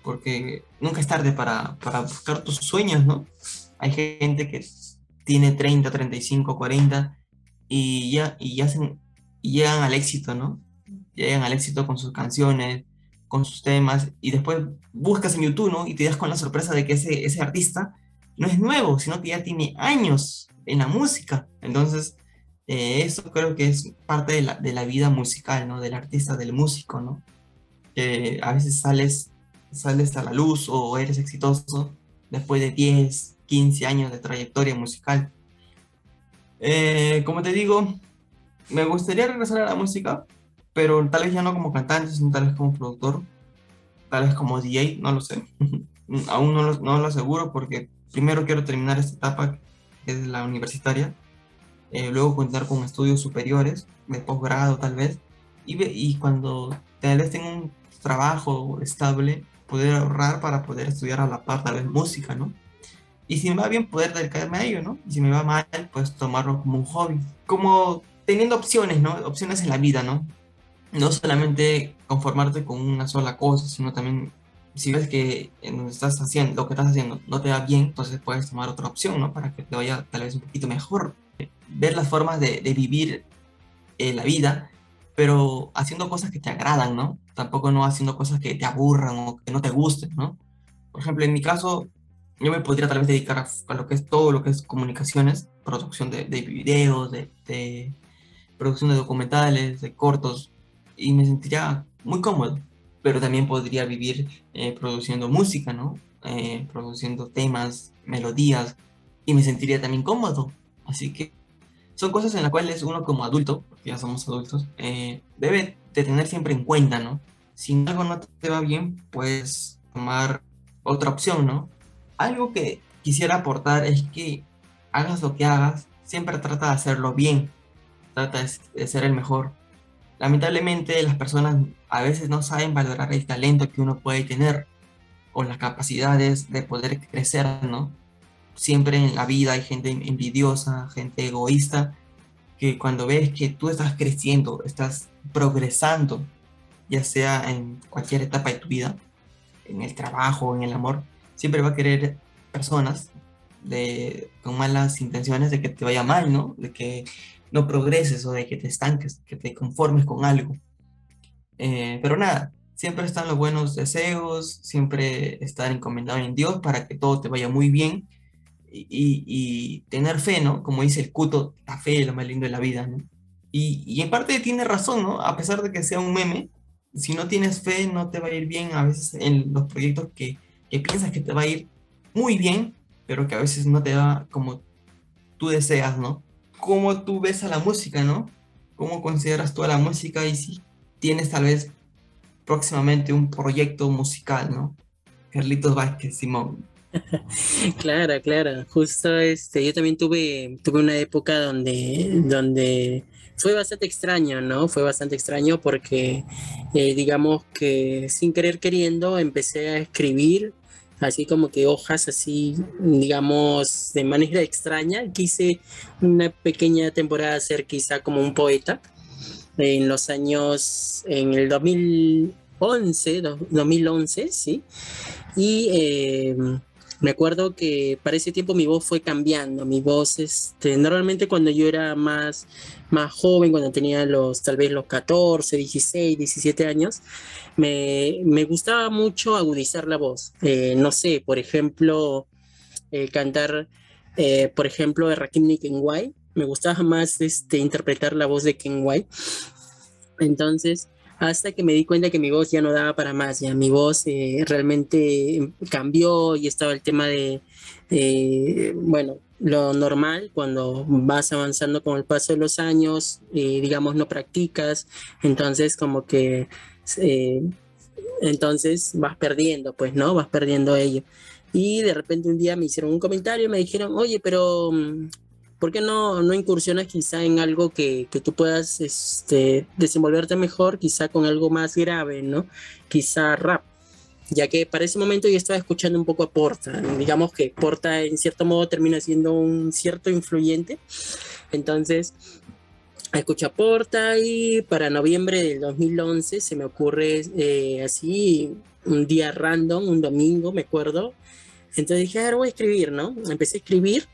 Porque nunca es tarde para, para buscar tus sueños, ¿no? Hay gente que tiene 30, 35, 40 y ya, y ya y llegan al éxito, ¿no? Llegan al éxito con sus canciones, con sus temas y después buscas en YouTube, ¿no? Y te das con la sorpresa de que ese, ese artista no es nuevo, sino que ya tiene años en la música. Entonces, eh, eso creo que es parte de la, de la, vida musical, ¿no? Del artista, del músico, ¿no? Que a veces sales, sales a la luz o eres exitoso después de 10, 15 años de trayectoria musical. Eh, como te digo, me gustaría regresar a la música, pero tal vez ya no como cantante, sino tal vez como productor, tal vez como DJ, no lo sé. Aún no lo, no lo aseguro porque primero quiero terminar esta etapa que es la universitaria, eh, luego contar con estudios superiores, de posgrado tal vez, y, y cuando tal vez tenga un trabajo estable, poder ahorrar para poder estudiar a la par tal vez música, ¿no? Y si me va bien, poder dedicarme a ello, ¿no? Y si me va mal, pues tomarlo como un hobby. Como teniendo opciones, ¿no? Opciones en la vida, ¿no? No solamente conformarte con una sola cosa, sino también si ves que en estás haciendo, lo que estás haciendo no te va bien, entonces puedes tomar otra opción, ¿no? Para que te vaya tal vez un poquito mejor. Ver las formas de, de vivir eh, la vida, pero haciendo cosas que te agradan, ¿no? Tampoco no haciendo cosas que te aburran o que no te gusten, ¿no? Por ejemplo, en mi caso, yo me podría tal vez dedicar a, lo que es todo lo que es comunicaciones, producción de, de videos, de, de, producción de documentales, de cortos, y me sentiría muy cómodo, pero también podría vivir eh, produciendo música, ¿no? Eh, produciendo temas, melodías, y me sentiría también cómodo. Así que son cosas en las cuales uno como adulto, porque ya somos adultos, eh, debe de tener siempre en cuenta, ¿no? Si algo no te va bien, puedes tomar otra opción, ¿no? algo que quisiera aportar es que hagas lo que hagas, siempre trata de hacerlo bien, trata de ser el mejor. Lamentablemente las personas a veces no saben valorar el talento que uno puede tener o las capacidades de poder crecer, ¿no? Siempre en la vida hay gente envidiosa, gente egoísta, que cuando ves que tú estás creciendo, estás progresando, ya sea en cualquier etapa de tu vida, en el trabajo, en el amor, siempre va a querer personas de, con malas intenciones de que te vaya mal, ¿no? De que no progreses o de que te estanques, que te conformes con algo. Eh, pero nada, siempre están los buenos deseos, siempre estar encomendado en Dios para que todo te vaya muy bien y, tener fe, ¿no? Como dice el cuto, la fe es lo más lindo de la vida, ¿no? Y, en parte tiene razón, ¿no? A pesar de que sea un meme, si no tienes fe no te va a ir bien a veces en los proyectos que, que piensas que te va a ir muy bien, pero que a veces no te va como tú deseas, ¿no? ¿Cómo tú ves a la música, ¿no? ¿Cómo consideras tú a la música y si tienes tal vez próximamente un proyecto musical, ¿no? Carlitos Vázquez, Simón. Claro, claro. Justo este, yo también tuve, tuve una época donde, donde fue bastante extraño, ¿no? Fue bastante extraño porque, eh, digamos que sin querer queriendo, empecé a escribir así como que hojas así, digamos, de manera extraña. Quise una pequeña temporada ser quizá como un poeta en los años, en el 2011, 2011, sí. Y eh, me acuerdo que para ese tiempo mi voz fue cambiando, mi voz, este, normalmente cuando yo era más, más joven, cuando tenía los, tal vez los 14, 16, 17 años, me, me gustaba mucho agudizar la voz. Eh, no sé, por ejemplo, eh, cantar, eh, por ejemplo, de Rakim Nikenway, me gustaba más este, interpretar la voz de Kenway. Entonces, hasta que me di cuenta que mi voz ya no daba para más, ya mi voz eh, realmente cambió y estaba el tema de, bueno, lo normal cuando vas avanzando con el paso de los años, y digamos, no practicas, entonces como que, eh, entonces vas perdiendo, pues, ¿no? Vas perdiendo ello. Y de repente un día me hicieron un comentario y me dijeron, oye, pero mm, ¿por qué no, no incursionas quizá en algo que, que, tú puedas este, desenvolverte mejor, quizá con algo más grave, ¿no? Quizá rap. Ya que para ese momento yo estaba escuchando un poco a Porta. Digamos que Porta en cierto modo termina siendo un cierto influyente. Entonces, escucho a Porta y para noviembre del 2011 se me ocurre eh, así un día random, un domingo, me acuerdo. Entonces dije, a voy a escribir, ¿no? Empecé a escribir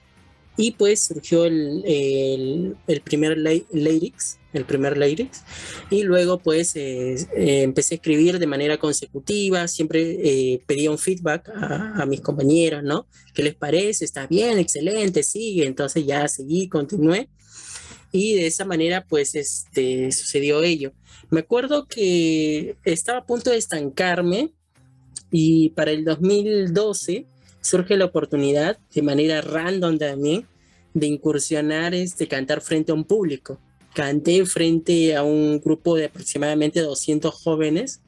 y pues surgió el, el, el primer lyrics, el primer lyrics, y luego pues eh, eh, empecé a escribir de manera consecutiva, siempre eh, pedía un feedback a, mis compañeros, ¿no? ¿Qué les parece? ¿Está bien? Excelente, sigue. Entonces ya seguí, continué. Y de esa manera pues este, sucedió ello. Me acuerdo que estaba a punto de estancarme y para el 2012 surge la oportunidad, de manera random también, de incursionar, este, cantar frente a un público. Canté frente a un grupo de aproximadamente 200 jóvenes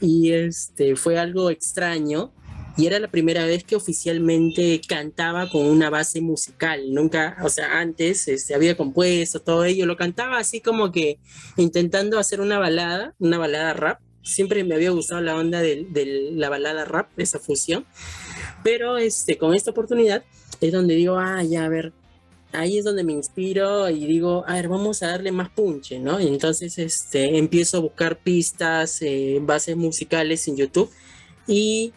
y este, fue algo extraño y era la primera vez que oficialmente cantaba con una base musical. Nunca, o sea, antes este, había compuesto todo ello, lo cantaba así como que intentando hacer una balada, una balada rap. Siempre me había gustado la onda de, de la balada rap, esa fusión. Pero este, con esta oportunidad es donde digo, ah, ya, a ver, ahí es donde me inspiro y digo, a ver, vamos a darle más punche, ¿no? Y entonces este, empiezo a buscar pistas, eh, bases musicales en YouTube y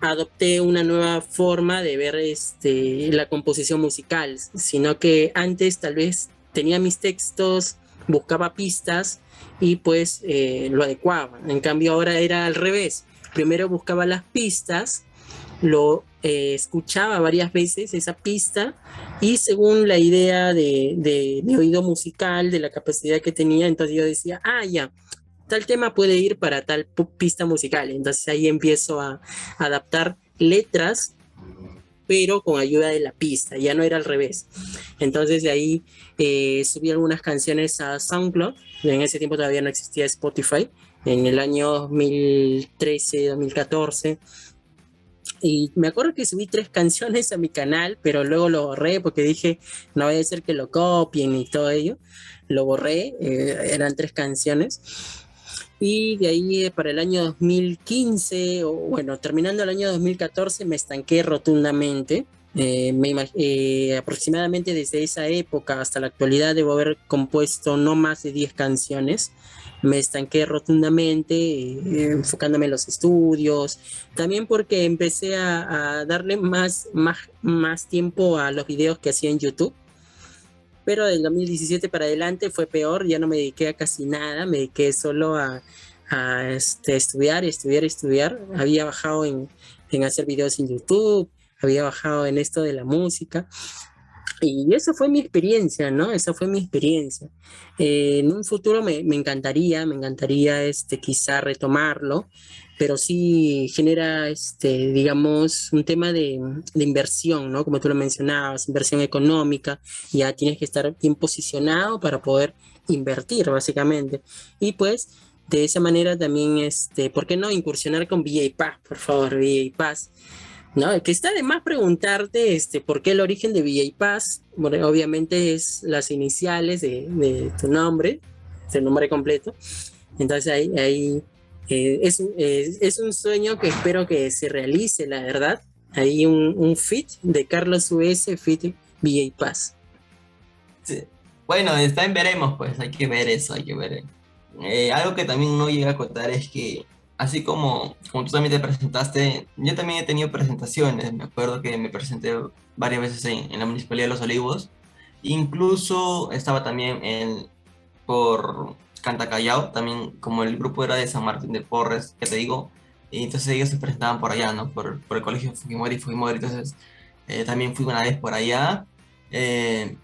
adopté una nueva forma de ver este, la composición musical, sino que antes tal vez tenía mis textos, buscaba pistas y pues eh, lo adecuaba. En cambio ahora era al revés. Primero buscaba las pistas lo eh, escuchaba varias veces esa pista y según la idea de, de, mi oído musical, de la capacidad que tenía, entonces yo decía, ah, ya, tal tema puede ir para tal pista musical. Entonces ahí empiezo a, adaptar letras, pero con ayuda de la pista, ya no era al revés. Entonces de ahí eh, subí algunas canciones a SoundCloud, en ese tiempo todavía no existía Spotify, en el año 2013, 2014 y me acuerdo que subí tres canciones a mi canal, pero luego lo borré porque dije, no vaya a ser que lo copien y todo ello. Lo borré, eh, eran tres canciones. Y de ahí eh, para el año 2015, o bueno, terminando el año 2014, me estanqué rotundamente. Eh, aproximadamente desde esa época hasta la actualidad debo haber compuesto no más de 10 canciones me estanqué rotundamente, eh, enfocándome en los estudios, también porque empecé a, darle más, más, más tiempo a los videos que hacía en YouTube. Pero del 2017 para adelante fue peor, ya no me dediqué a casi nada, me dediqué solo a, a este, estudiar, estudiar, estudiar. Había bajado en, en hacer videos en YouTube, había bajado en esto de la música y esa fue mi experiencia, ¿no? Esa fue mi experiencia. Eh, en un futuro me, me, encantaría, me encantaría este, quizá retomarlo, pero sí genera, este, digamos, un tema de, de, inversión, ¿no? Como tú lo mencionabas, inversión económica, ya tienes que estar bien posicionado para poder invertir, básicamente. Y pues, de esa manera también, este, ¿por qué no incursionar con VA Paz, por favor, VA Paz? ¿no? Que está de más preguntarte este, por qué el origen de Villa Paz. Bueno, obviamente es las iniciales de, tu nombre, tu nombre completo. Entonces ahí, ahí eh, es, es, un sueño que espero que se realice, la verdad. Hay un, un fit de Carlos US, fit Villa Paz. Bueno, está en veremos, pues hay que ver eso, hay que ver. Eh, algo que también no llega a contar es que así como, como tú también te presentaste, yo también he tenido presentaciones. Me acuerdo que me presenté varias veces en, la Municipalidad de Los Olivos. Incluso estaba también en, por Cantacallao, también como el grupo era de San Martín de Porres, que te digo, y entonces ellos se presentaban por allá, ¿no? Por, por el colegio Fujimori, Fujimori, entonces eh, también fui una vez por allá. Eh,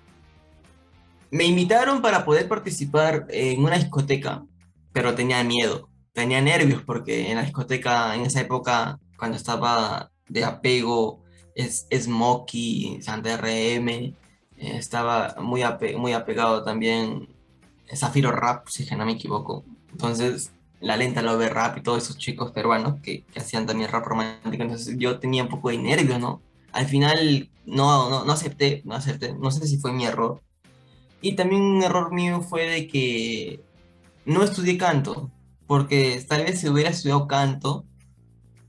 me invitaron para poder participar en una discoteca pero tenía miedo, tenía nervios porque en la discoteca en esa época, cuando estaba de apego, es Smokey, Santa RM, eh, estaba muy, muy apegado también Zafiro Rap, si no me equivoco. Entonces, la lenta lo ve rap y todos esos chicos peruanos que, que, hacían también rap romántico. Entonces, yo tenía un poco de nervios, ¿no? Al final, no, no, no acepté, no acepté, no sé si fue mi error. Y también un error mío fue de que no estudié canto, porque tal vez si hubiera estudiado canto,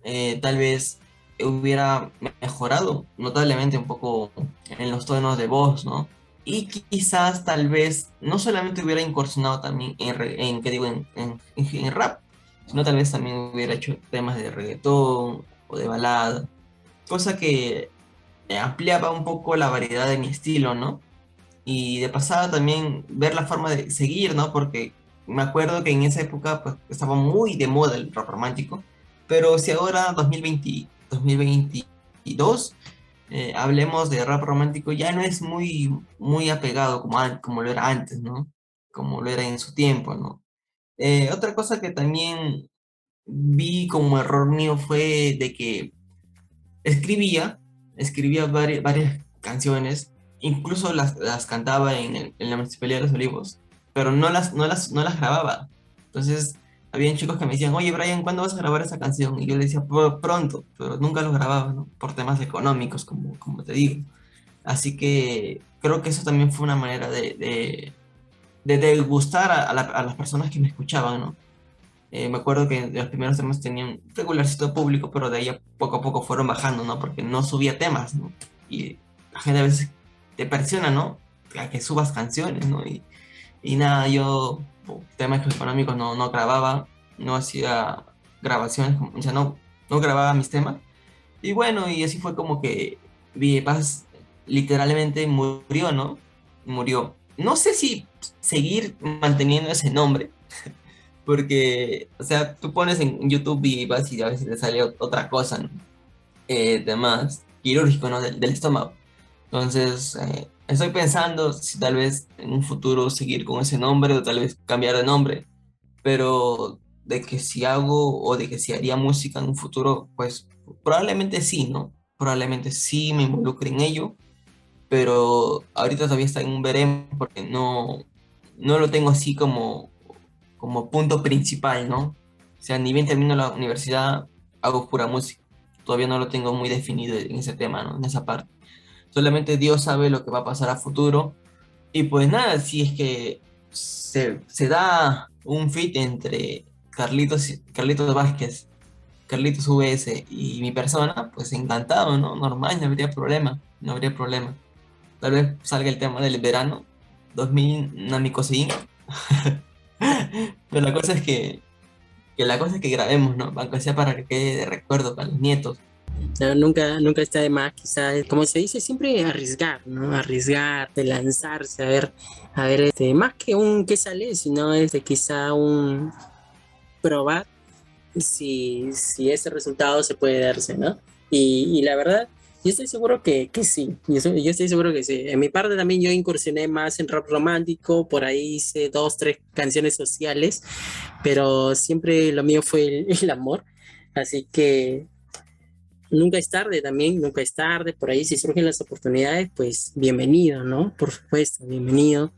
eh, tal vez hubiera mejorado notablemente un poco en los tonos de voz, ¿no? Y quizás tal vez no solamente hubiera incursionado también en, ¿qué digo? En, en, rap, sino tal vez también hubiera hecho temas de reggaetón o de balada, cosa que ampliaba un poco la variedad de mi estilo, ¿no? Y de pasada también ver la forma de seguir, ¿no? Porque me acuerdo que en esa época pues, estaba muy de moda el rap romántico, pero si ahora 2020, 2022 eh, hablemos de rap romántico, ya no es muy, muy apegado como, como lo era antes, ¿no? Como lo era en su tiempo, ¿no? Eh, otra cosa que también vi como error mío fue de que escribía, escribía varias, canciones, incluso las, las cantaba en, en la Municipalidad de los Olivos, pero no las, no las, no las grababa. Entonces, habían chicos que me decían, oye Brian, ¿cuándo vas a grabar esa canción? Y yo le decía, pronto, pero nunca lo grababa, ¿no? Por temas económicos, como, como te digo. Así que creo que eso también fue una manera de, de, de, gustar a, a, las personas que me escuchaban, ¿no? Eh, me acuerdo que los primeros temas tenían regularcito público, pero de ahí poco a poco fueron bajando, ¿no? Porque no subía temas, ¿no? Y la gente a veces te presiona, ¿no? A que subas canciones, ¿no? Y, y nada, yo temas económicos no, no grababa, no hacía grabaciones, o sea, no, no grababa mis temas. Y bueno, y así fue como que Paz literalmente murió, ¿no? Murió. No sé si seguir manteniendo ese nombre, porque, o sea, tú pones en YouTube Paz y a veces te sale otra cosa, ¿no? Eh, temas ¿no? Del, estómago. Entonces, eh, estoy pensando si tal vez en un futuro seguir con ese nombre o tal vez cambiar de nombre, pero de que si hago o de que si haría música en un futuro, pues probablemente sí, ¿no? Probablemente sí me involucre en ello, pero ahorita todavía está en un veremos porque no, no lo tengo así como, como punto principal, ¿no? O sea, ni bien termino la universidad, hago pura música. Todavía no lo tengo muy definido en ese tema, ¿no? En esa parte. Solamente Dios sabe lo que va a pasar a futuro. Y pues nada, si es que se, se da un fit entre Carlitos, Carlitos Vázquez, Carlitos VS y mi persona, pues encantado, ¿no? Normal, no habría problema, no habría problema. Tal vez salga el tema del verano, 2000 Namikosein. Pero la cosa es que, que la cosa es que grabemos, ¿no? Aunque sea para que quede de recuerdo para los nietos nunca, nunca está de más, quizás, como se dice, siempre arriesgar, ¿no? Arriesgar, de lanzarse, a ver, a ver, este, más que un que sale, sino es de quizá un probar si, si ese resultado se puede darse, ¿no? Y, la verdad, yo estoy seguro que, que sí, yo, yo, estoy seguro que sí. En mi parte también yo incursioné más en rap romántico, por ahí hice dos, tres canciones sociales, pero siempre lo mío fue el amor. Así que nunca es tarde también, nunca es tarde, por ahí si surgen las oportunidades, pues bienvenido, ¿no? Por supuesto, bienvenido.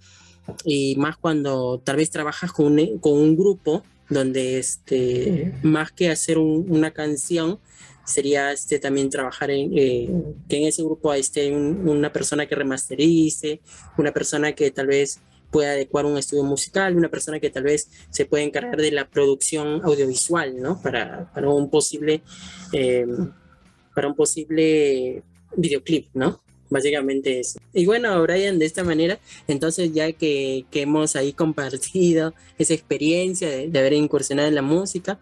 Y más cuando tal vez trabajas con un, con un grupo donde este, más que hacer una canción, sería este, también trabajar en eh, que en ese grupo esté una persona que remasterice, una persona que tal vez pueda adecuar un estudio musical, una persona que tal vez se pueda encargar de la producción audiovisual, ¿no? Para, para un posible... Eh, para un posible videoclip, ¿no? Básicamente eso. Y bueno, Brian, de esta manera, entonces ya que, que hemos ahí compartido esa experiencia de, de, haber incursionado en la música,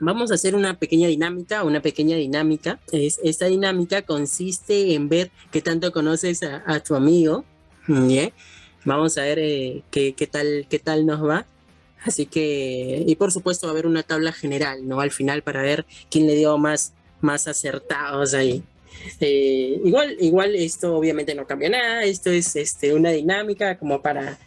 vamos a hacer una pequeña dinámica, una pequeña dinámica. Es, esta dinámica consiste en ver qué tanto conoces a, a tu amigo, ¿bien? Vamos a ver eh, qué, qué, tal, qué tal nos va. Así que, y por supuesto va a haber una tabla general, ¿no? Al final para ver quién le dio más más acertados ahí. Eh, igual, igual esto obviamente no cambia nada, esto es este, una dinámica como para,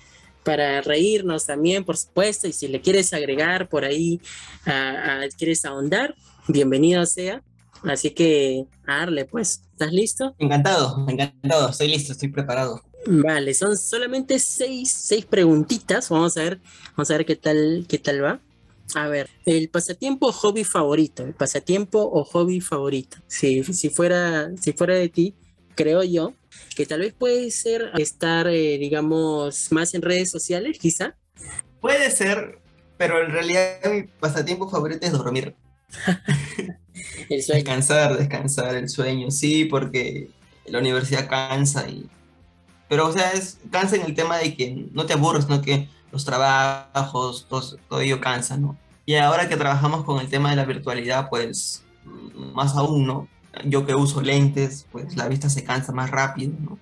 para reírnos también, por supuesto, y si le quieres agregar por ahí, a, quieres ahondar, bienvenido sea. Así que, Arle, pues, ¿estás listo? Encantado, encantado, estoy listo, estoy preparado. Vale, son solamente seis, seis preguntitas. Vamos a ver, vamos a ver qué tal, qué tal va. A ver, el pasatiempo o hobby favorito, el pasatiempo o hobby favorito. Si, si, fuera, si fuera de ti, creo yo que tal vez puede ser estar, eh, digamos, más en redes sociales, quizá. Puede ser, pero en realidad mi pasatiempo favorito es dormir. el sueño. Descansar, descansar, el sueño, sí, porque la universidad cansa y... Pero, o sea, es, cansa en el tema de que no te aburres, ¿no? Que los trabajos, todo, todo ello cansa, ¿no? Y ahora que trabajamos con el tema de la virtualidad, pues más aún, ¿no? Yo que uso lentes, pues la vista se cansa más rápido, ¿no?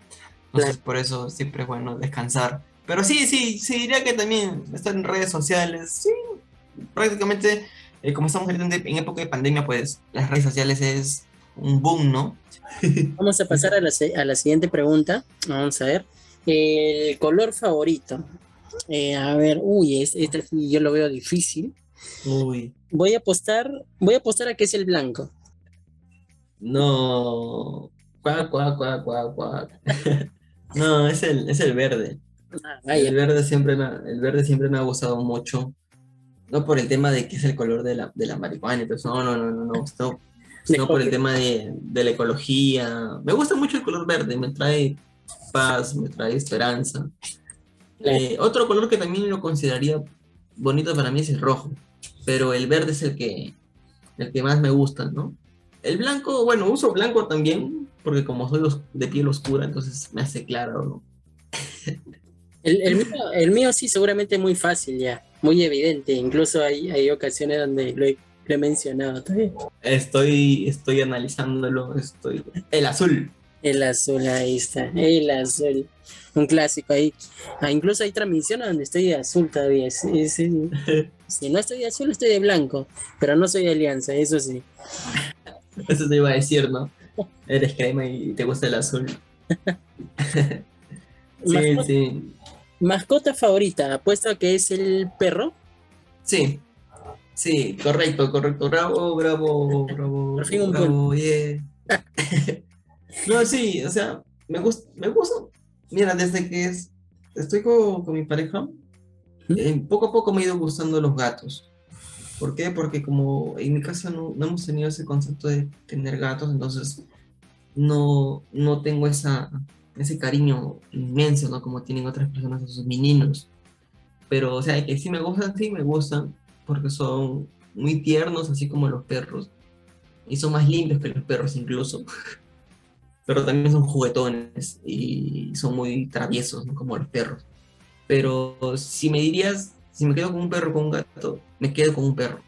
Entonces por eso siempre es bueno descansar. Pero sí, sí, sí diría que también estar en redes sociales, sí, prácticamente, eh, como estamos en, época de pandemia, pues las redes sociales es un boom, ¿no? Vamos a pasar a la, a la siguiente pregunta. Vamos a ver. El color favorito. Eh, a ver, uy, este yo lo veo difícil. Uy. Voy a apostar, voy a apostar a que es el blanco. No. Cuac, cuac, cuac, cuac, cuac. no, es el, es el verde. Ah, el verde siempre me, el verde siempre me ha gustado mucho. No por el tema de que es el color de la, de la marihuana, no, no, no, no, no, no, por el tema de, de la ecología. Me gusta mucho el color verde, me trae paz, me trae esperanza. Eh, otro color que también lo consideraría bonito para mí es el rojo, pero el verde es el que, el que más me gusta, ¿no? El blanco, bueno, uso blanco también, porque como soy de piel oscura, entonces me hace claro, ¿no? el, mío, sí, seguramente muy fácil ya, muy evidente, incluso hay, hay ocasiones donde lo he, mencionado también. Estoy, estoy analizándolo, estoy... El azul. El azul, ahí está, el azul un clásico ahí. Ah, incluso hay transmisiones donde estoy de azul todavía. si no estoy de azul, estoy de blanco. Pero no soy de alianza, eso sí. Eso te iba a decir, ¿no? Eres crema y te gusta el azul. sí, sí. ¿Mascota favorita? ¿Apuesto a que es el perro? Sí. Sí, correcto, correcto. Bravo, bravo, bravo. Por fin un bravo, no, sí, o sea, me gusta, me gusta, Mira, desde que es, estoy con, mi pareja, eh, poco a poco me ha ido gustando los gatos. ¿Por qué? Porque como en mi casa no, no, hemos tenido ese concepto de tener gatos, entonces no, no tengo esa, ese cariño inmenso, ¿no? Como tienen otras personas a sus meninos. Pero, o sea, que sí me gustan, sí me gustan, porque son muy tiernos, así como los perros. Y son más limpios que los perros incluso. pero también son juguetones y son muy traviesos, como los perros. Pero si me dirías, si me quedo con un perro o con un gato, me quedo con un perro.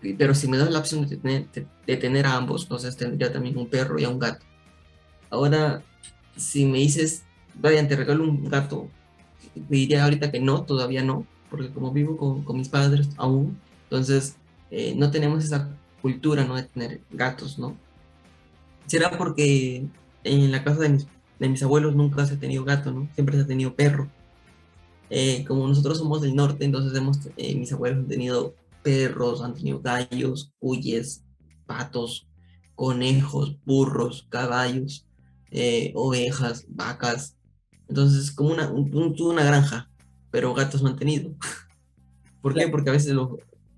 Pero si me das la opción de tener, a ambos, entonces tendría también un perro y a un gato. Ahora, si me dices, vayan, te regalo un gato, me diría ahorita que no, todavía no, porque como vivo con, con mis padres aún, entonces eh, no tenemos esa cultura, ¿no? De tener gatos, ¿no? Será porque en la casa de mis, de mis abuelos nunca se ha tenido gato, ¿no? Siempre se ha tenido perro. Eh, como nosotros somos del norte, entonces hemos, eh, mis abuelos han tenido perros, han tenido gallos, cuyes, patos, conejos, burros, caballos, eh, ovejas, vacas. Entonces, como una, una granja, pero gatos no han tenido. ¿Por qué? Porque a veces los...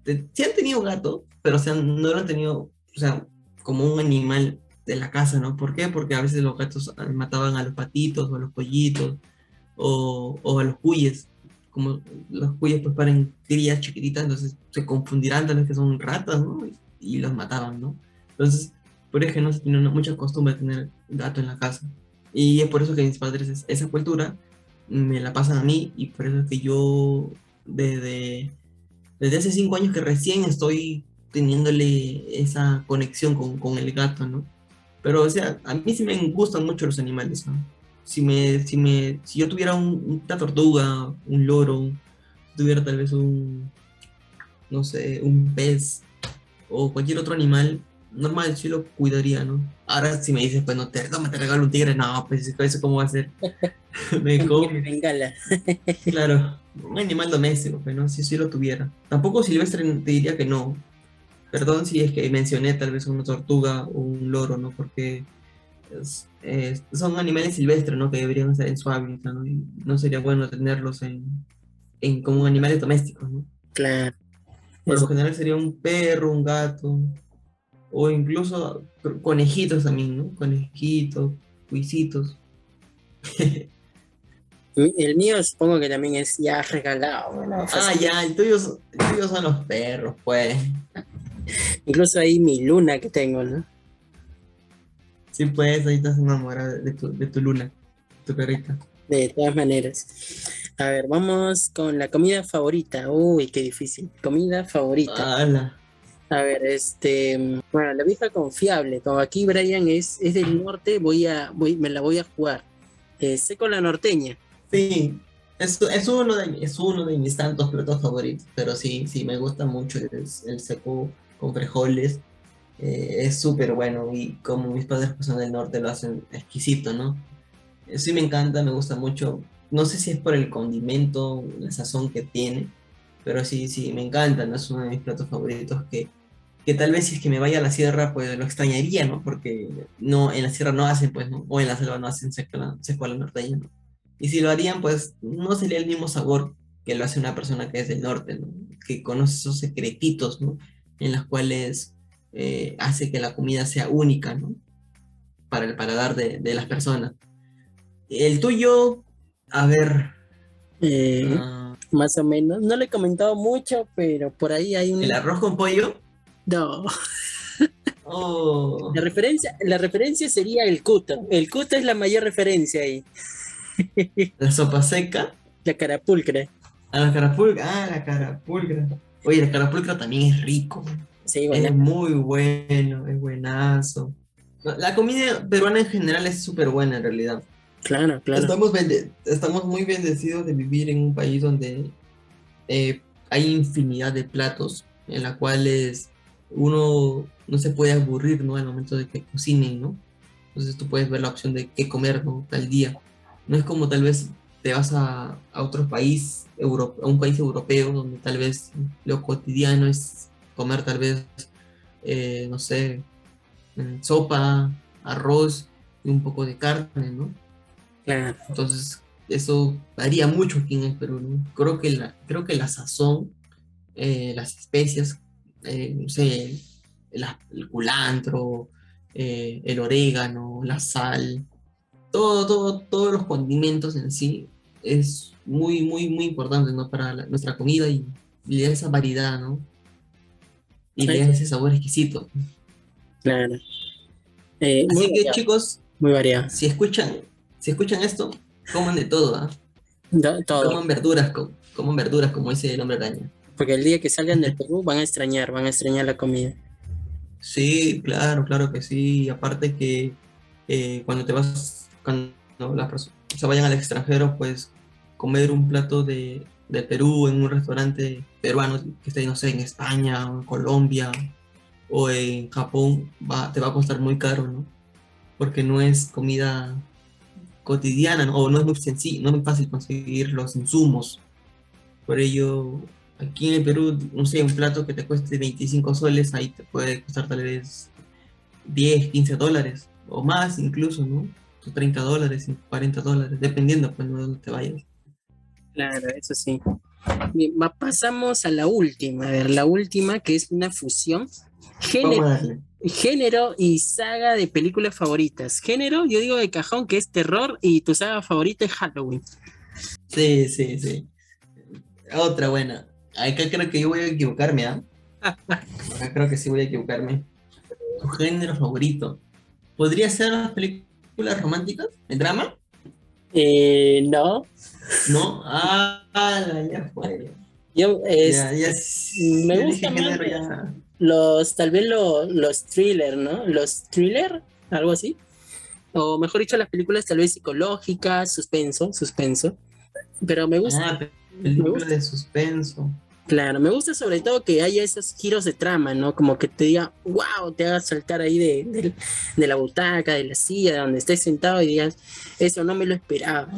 Sí han tenido gato, pero o no lo han tenido, o sea, como un animal de la casa, ¿no? ¿Por qué? Porque a veces los gatos ah, mataban a los patitos o a los pollitos o, o a los cuyes. Como los cuyes pues paren crías chiquititas, entonces se confundirán tal vez que son ratas, ¿no? Y, los mataban, ¿no? Entonces, por eso que no se tiene mucha costumbre de tener gato en la casa. Y es por eso que mis padres esa cultura me la pasan a mí y por eso es que yo desde, desde hace cinco años que recién estoy teniéndole esa conexión con, con el gato, ¿no? Pero, o sea, a mí sí me gustan mucho los animales, ¿no? Si, me, si, me, si yo tuviera un, una tortuga, un loro, si tuviera tal vez un, no sé, un pez o cualquier otro animal, normal, sí lo cuidaría, ¿no? Ahora si me dices, pues no te, no, me te regalo un tigre, no, pues eso cómo va a ser. me come. Claro, un animal doméstico, pues no, si sí lo tuviera. Tampoco silvestre te diría que no. Perdón si es que mencioné tal vez una tortuga o un loro, ¿no? Porque son animales silvestres, ¿no? Que deberían estar en su hábitat, ¿no? Y no sería bueno tenerlos en, en como animales domésticos, ¿no? Claro. Por lo general sería un perro, un gato, o incluso conejitos también, ¿no? Conejitos, cuisitos. El mío supongo que también es ya regalado. Ah, ya, el tuyo, son los perros, pues. Incluso ahí mi luna que tengo, ¿no? Sí, pues, ahí estás enamorada de tu, de tu luna, tu perrita. De todas maneras. A ver, vamos con la comida favorita. Uy, qué difícil. Comida favorita. A ver, este, bueno, la vieja confiable. Como aquí Brian es, es del norte, voy a, voy, me la voy a jugar. Eh, sé con la norteña. Sí, es, es, uno de, es uno de mis tantos platos favoritos, pero sí, sí, me gusta mucho el, el seco con frijoles. Eh, es súper bueno y como mis padres pues, son del norte lo hacen exquisito, ¿no? Eh, sí me encanta, me gusta mucho. No sé si es por el condimento, la sazón que tiene, pero sí, sí, me encanta, ¿no? Es uno de mis platos favoritos que, que tal vez si es que me vaya a la sierra, pues lo extrañaría, ¿no? Porque no, en la sierra no hacen, pues, ¿no? O en la selva no hacen seco la, seco la norteña, ¿no? Y si lo harían, pues no sería el mismo sabor que lo hace una persona que es del norte, ¿no? Que conoce esos secretitos, ¿no? En las cuales eh, hace que la comida sea única, ¿no? Para el paladar de, las personas. El tuyo, a ver. Eh, ah. más o menos. No le he comentado mucho, pero por ahí hay un. ¿El arroz con pollo? No. Oh. La, referencia, la referencia sería el cuto. El cuto es la mayor referencia ahí. ¿La sopa seca? La carapulcra. Ah, la carapulcra. Ah, la carapulcra. Oye, la carapulcra también es rico. Es muy bueno, es buenazo. La comida peruana en general es súper buena en realidad. Claro, claro. Estamos, estamos muy bendecidos de vivir en un país donde eh, hay infinidad de platos en los cuales uno no se puede aburrir, ¿no? Al momento de que cocinen, ¿no? Entonces tú puedes ver la opción de qué comer, ¿no? Tal día. No es como tal vez te vas a, a otro país, a un país europeo, donde tal vez lo cotidiano es comer tal vez, eh, no sé, sopa, arroz y un poco de carne, ¿no? Claro. Entonces, eso varía mucho aquí en el Perú, ¿no? Creo que la, creo que la sazón, eh, las especias, eh, no sé, el, culantro, el orégano, la sal, todo, todo, todos los condimentos en sí es muy, muy, muy importante, ¿no? Para nuestra comida y, y esa variedad, ¿no? y le ese sabor exquisito. Claro. Eh, Así que chicos, muy variado. Si escuchan, si escuchan esto, coman de todo, ¿ah? todo. Coman verduras, coman verduras como dice el hombre araña. Porque el día que salgan del Perú van a extrañar, van a extrañar la comida. Sí, claro, claro que sí. Aparte que eh, cuando te vas, cuando las personas se vayan al extranjero, pues comer un plato de, de Perú en un restaurante peruano que esté, no sé, en España o en Colombia o en Japón, va, te va a costar muy caro, ¿no? Porque no es comida cotidiana, ¿no? o no es muy sencillo, no es muy fácil conseguir los insumos. Por ello, aquí en el Perú, no sé, un plato que te cueste 25 soles, ahí te puede costar tal vez 10, 15 dólares, o más incluso, ¿no? 30 dólares, 40 dólares, dependiendo pues, de dónde te vayas. Claro, eso sí. Bien, pasamos a la última. A ver, la última que es una fusión. Género, género y saga de películas favoritas. Género, yo digo de cajón que es terror y tu saga favorita es Halloween. Sí, sí, sí. Otra buena. Acá creo que yo voy a equivocarme, ¿ah? Acá creo que sí voy a equivocarme. Tu género favorito. ¿Podría ser las películas románticas? ¿El drama? Eh, no. ¿No? Ah, ya fue. Yo, me gusta más los, tal vez los thrillers, ¿no? Los thriller, algo así. O mejor dicho, las películas tal vez psicológicas, suspenso, suspenso. Pero me gusta. Ah, películas de suspenso. Claro, me gusta sobre todo que haya esos giros de trama, ¿no? Como que te diga, wow, te haga saltar ahí de, la butaca, de la silla, de donde estés sentado y digas, eso no me lo esperaba.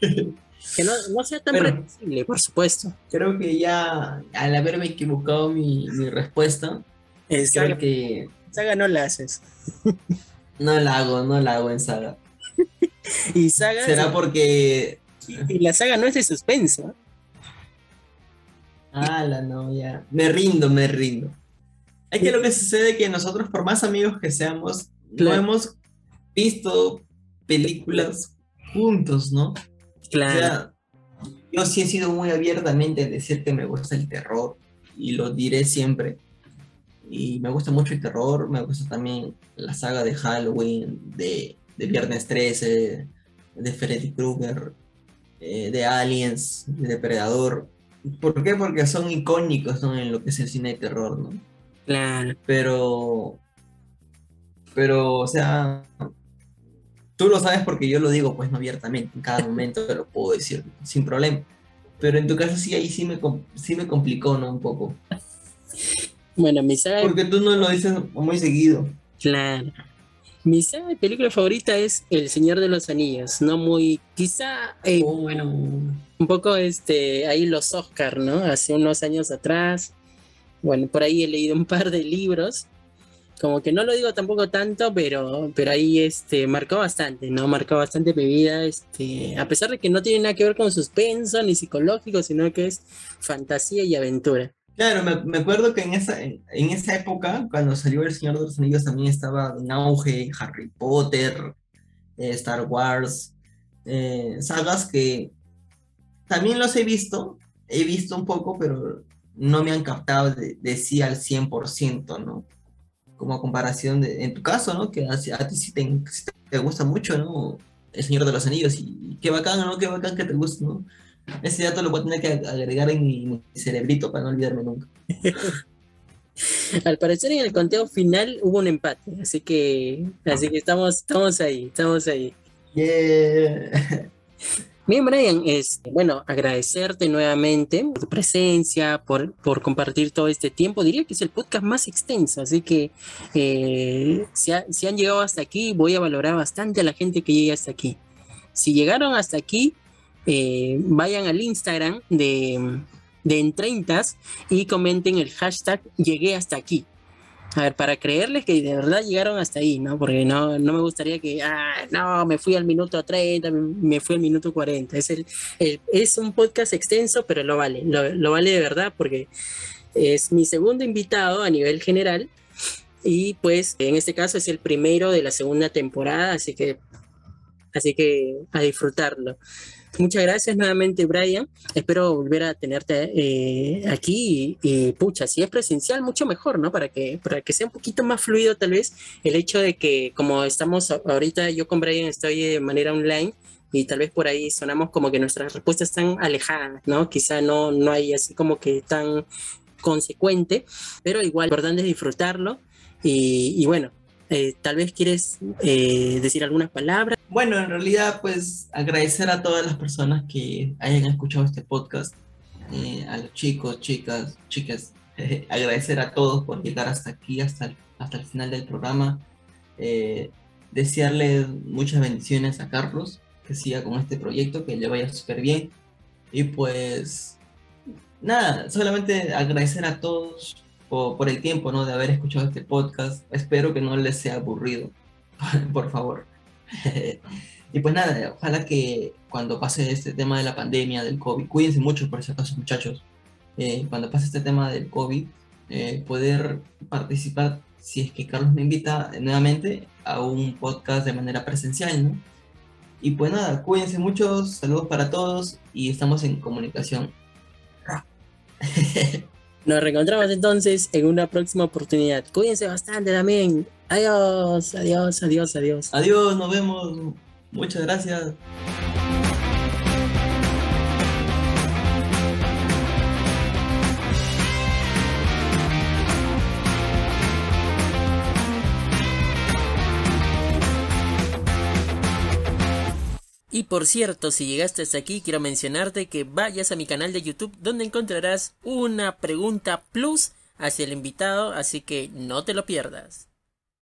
que no, sea tan predecible, por supuesto. Creo que ya al haberme equivocado mi, respuesta, es creo que... Saga no la haces. no la hago, no la hago en saga. y saga... Será porque... Y la saga no es de suspenso. Ah, la no, ya. Me rindo, me rindo. Es que lo que sucede es que nosotros, por más amigos que seamos, no hemos visto películas juntos, ¿no? Claro. O sea, yo sí he sido muy abiertamente a decir que me gusta el terror y lo diré siempre. Y me gusta mucho el terror, me gusta también la saga de Halloween, de, de Viernes 13, de Freddy Krueger, eh, de Aliens, de Depredador. ¿Por qué? Porque son icónicos en lo que es el cine de terror, ¿no? Claro. Pero, pero, o sea, tú lo sabes porque yo lo digo, pues no abiertamente, en cada momento te lo puedo decir sin problema. Pero en tu caso sí, ahí sí me, sí me complicó, ¿no? Un poco. Bueno, mi saga... Porque tú no lo dices muy seguido. Claro. Mi película favorita es El Señor de los Anillos, no muy, quizá, eh, oh. bueno, un poco este, ahí los Oscar, ¿no? Hace unos años atrás. Bueno, por ahí he leído un par de libros. Como que no lo digo tampoco tanto, pero, pero ahí este, marcó bastante, ¿no? Marcó bastante mi vida, este, a pesar de que no tiene nada que ver con suspenso ni psicológico, sino que es fantasía y aventura. Claro, me, acuerdo que en esa, en, esa época, cuando salió El Señor de los Anillos, también estaba en auge Harry Potter, eh, Star Wars, eh, sagas que también los he visto, he visto un poco, pero no me han captado de, sí al 100%, ¿no? Como a comparación de, en tu caso, ¿no? Que a, ti sí te, gusta mucho, ¿no? El Señor de los Anillos, y, qué bacán, ¿no? Qué bacán que te guste, ¿no? Ese dato lo voy a tener que agregar en mi, cerebrito para no olvidarme nunca. Al parecer en el conteo final hubo un empate, así que así que estamos, estamos ahí, estamos ahí. Yeah. Bien, Brian, este, bueno, agradecerte nuevamente por tu presencia, por, por, compartir todo este tiempo. Diría que es el podcast más extenso, así que eh, si, han llegado hasta aquí, voy a valorar bastante a la gente que llegue hasta aquí. Si llegaron hasta aquí, eh, vayan al Instagram de, de En y comenten el hashtag llegué hasta aquí. A ver, para creerles que de verdad llegaron hasta ahí, ¿no? Porque no, no me gustaría que, ah, no, me fui al minuto 30, me fui al minuto 40. Es, el, es un podcast extenso, pero lo vale, lo, vale de verdad porque es mi segundo invitado a nivel general y pues en este caso es el primero de la segunda temporada, así que, así que a disfrutarlo. Muchas gracias nuevamente, Brian. Espero volver a tenerte eh, aquí y, pucha, si es presencial, mucho mejor, ¿no? Para que, para que sea un poquito más fluido tal vez el hecho de que como estamos ahorita, yo con Brian estoy de manera online y tal vez por ahí sonamos como que nuestras respuestas están alejadas, ¿no? Quizá no, no hay así como que tan consecuente, pero igual lo importante es disfrutarlo y, y bueno, eh, tal vez quieres eh, decir algunas palabras. Bueno, en realidad, pues agradecer a todas las personas que hayan escuchado este podcast, eh, a los chicos, chicas, chicas, agradecer a todos por llegar hasta aquí, hasta el, hasta el final del programa. desearle muchas bendiciones a Carlos, que siga con este proyecto, que le vaya súper bien. Y pues, nada, solamente agradecer a todos por, el tiempo, ¿no? De haber escuchado este podcast. Espero que no les sea aburrido, por favor. y pues nada, ojalá que cuando pase este tema de la pandemia, del COVID, cuídense mucho por ese caso, muchachos. Eh, cuando pase este tema del COVID, eh, poder participar, si es que Carlos me invita nuevamente, a un podcast de manera presencial, ¿no? Y pues nada, cuídense mucho, saludos para todos y estamos en comunicación. Nos reencontramos entonces en una próxima oportunidad. Cuídense bastante también. Adiós, adiós, adiós, adiós. Adiós, nos vemos. Muchas gracias. Y por cierto, si llegaste hasta aquí, quiero mencionarte que vayas a mi canal de YouTube donde encontrarás una pregunta plus hacia el invitado, así que no te lo pierdas.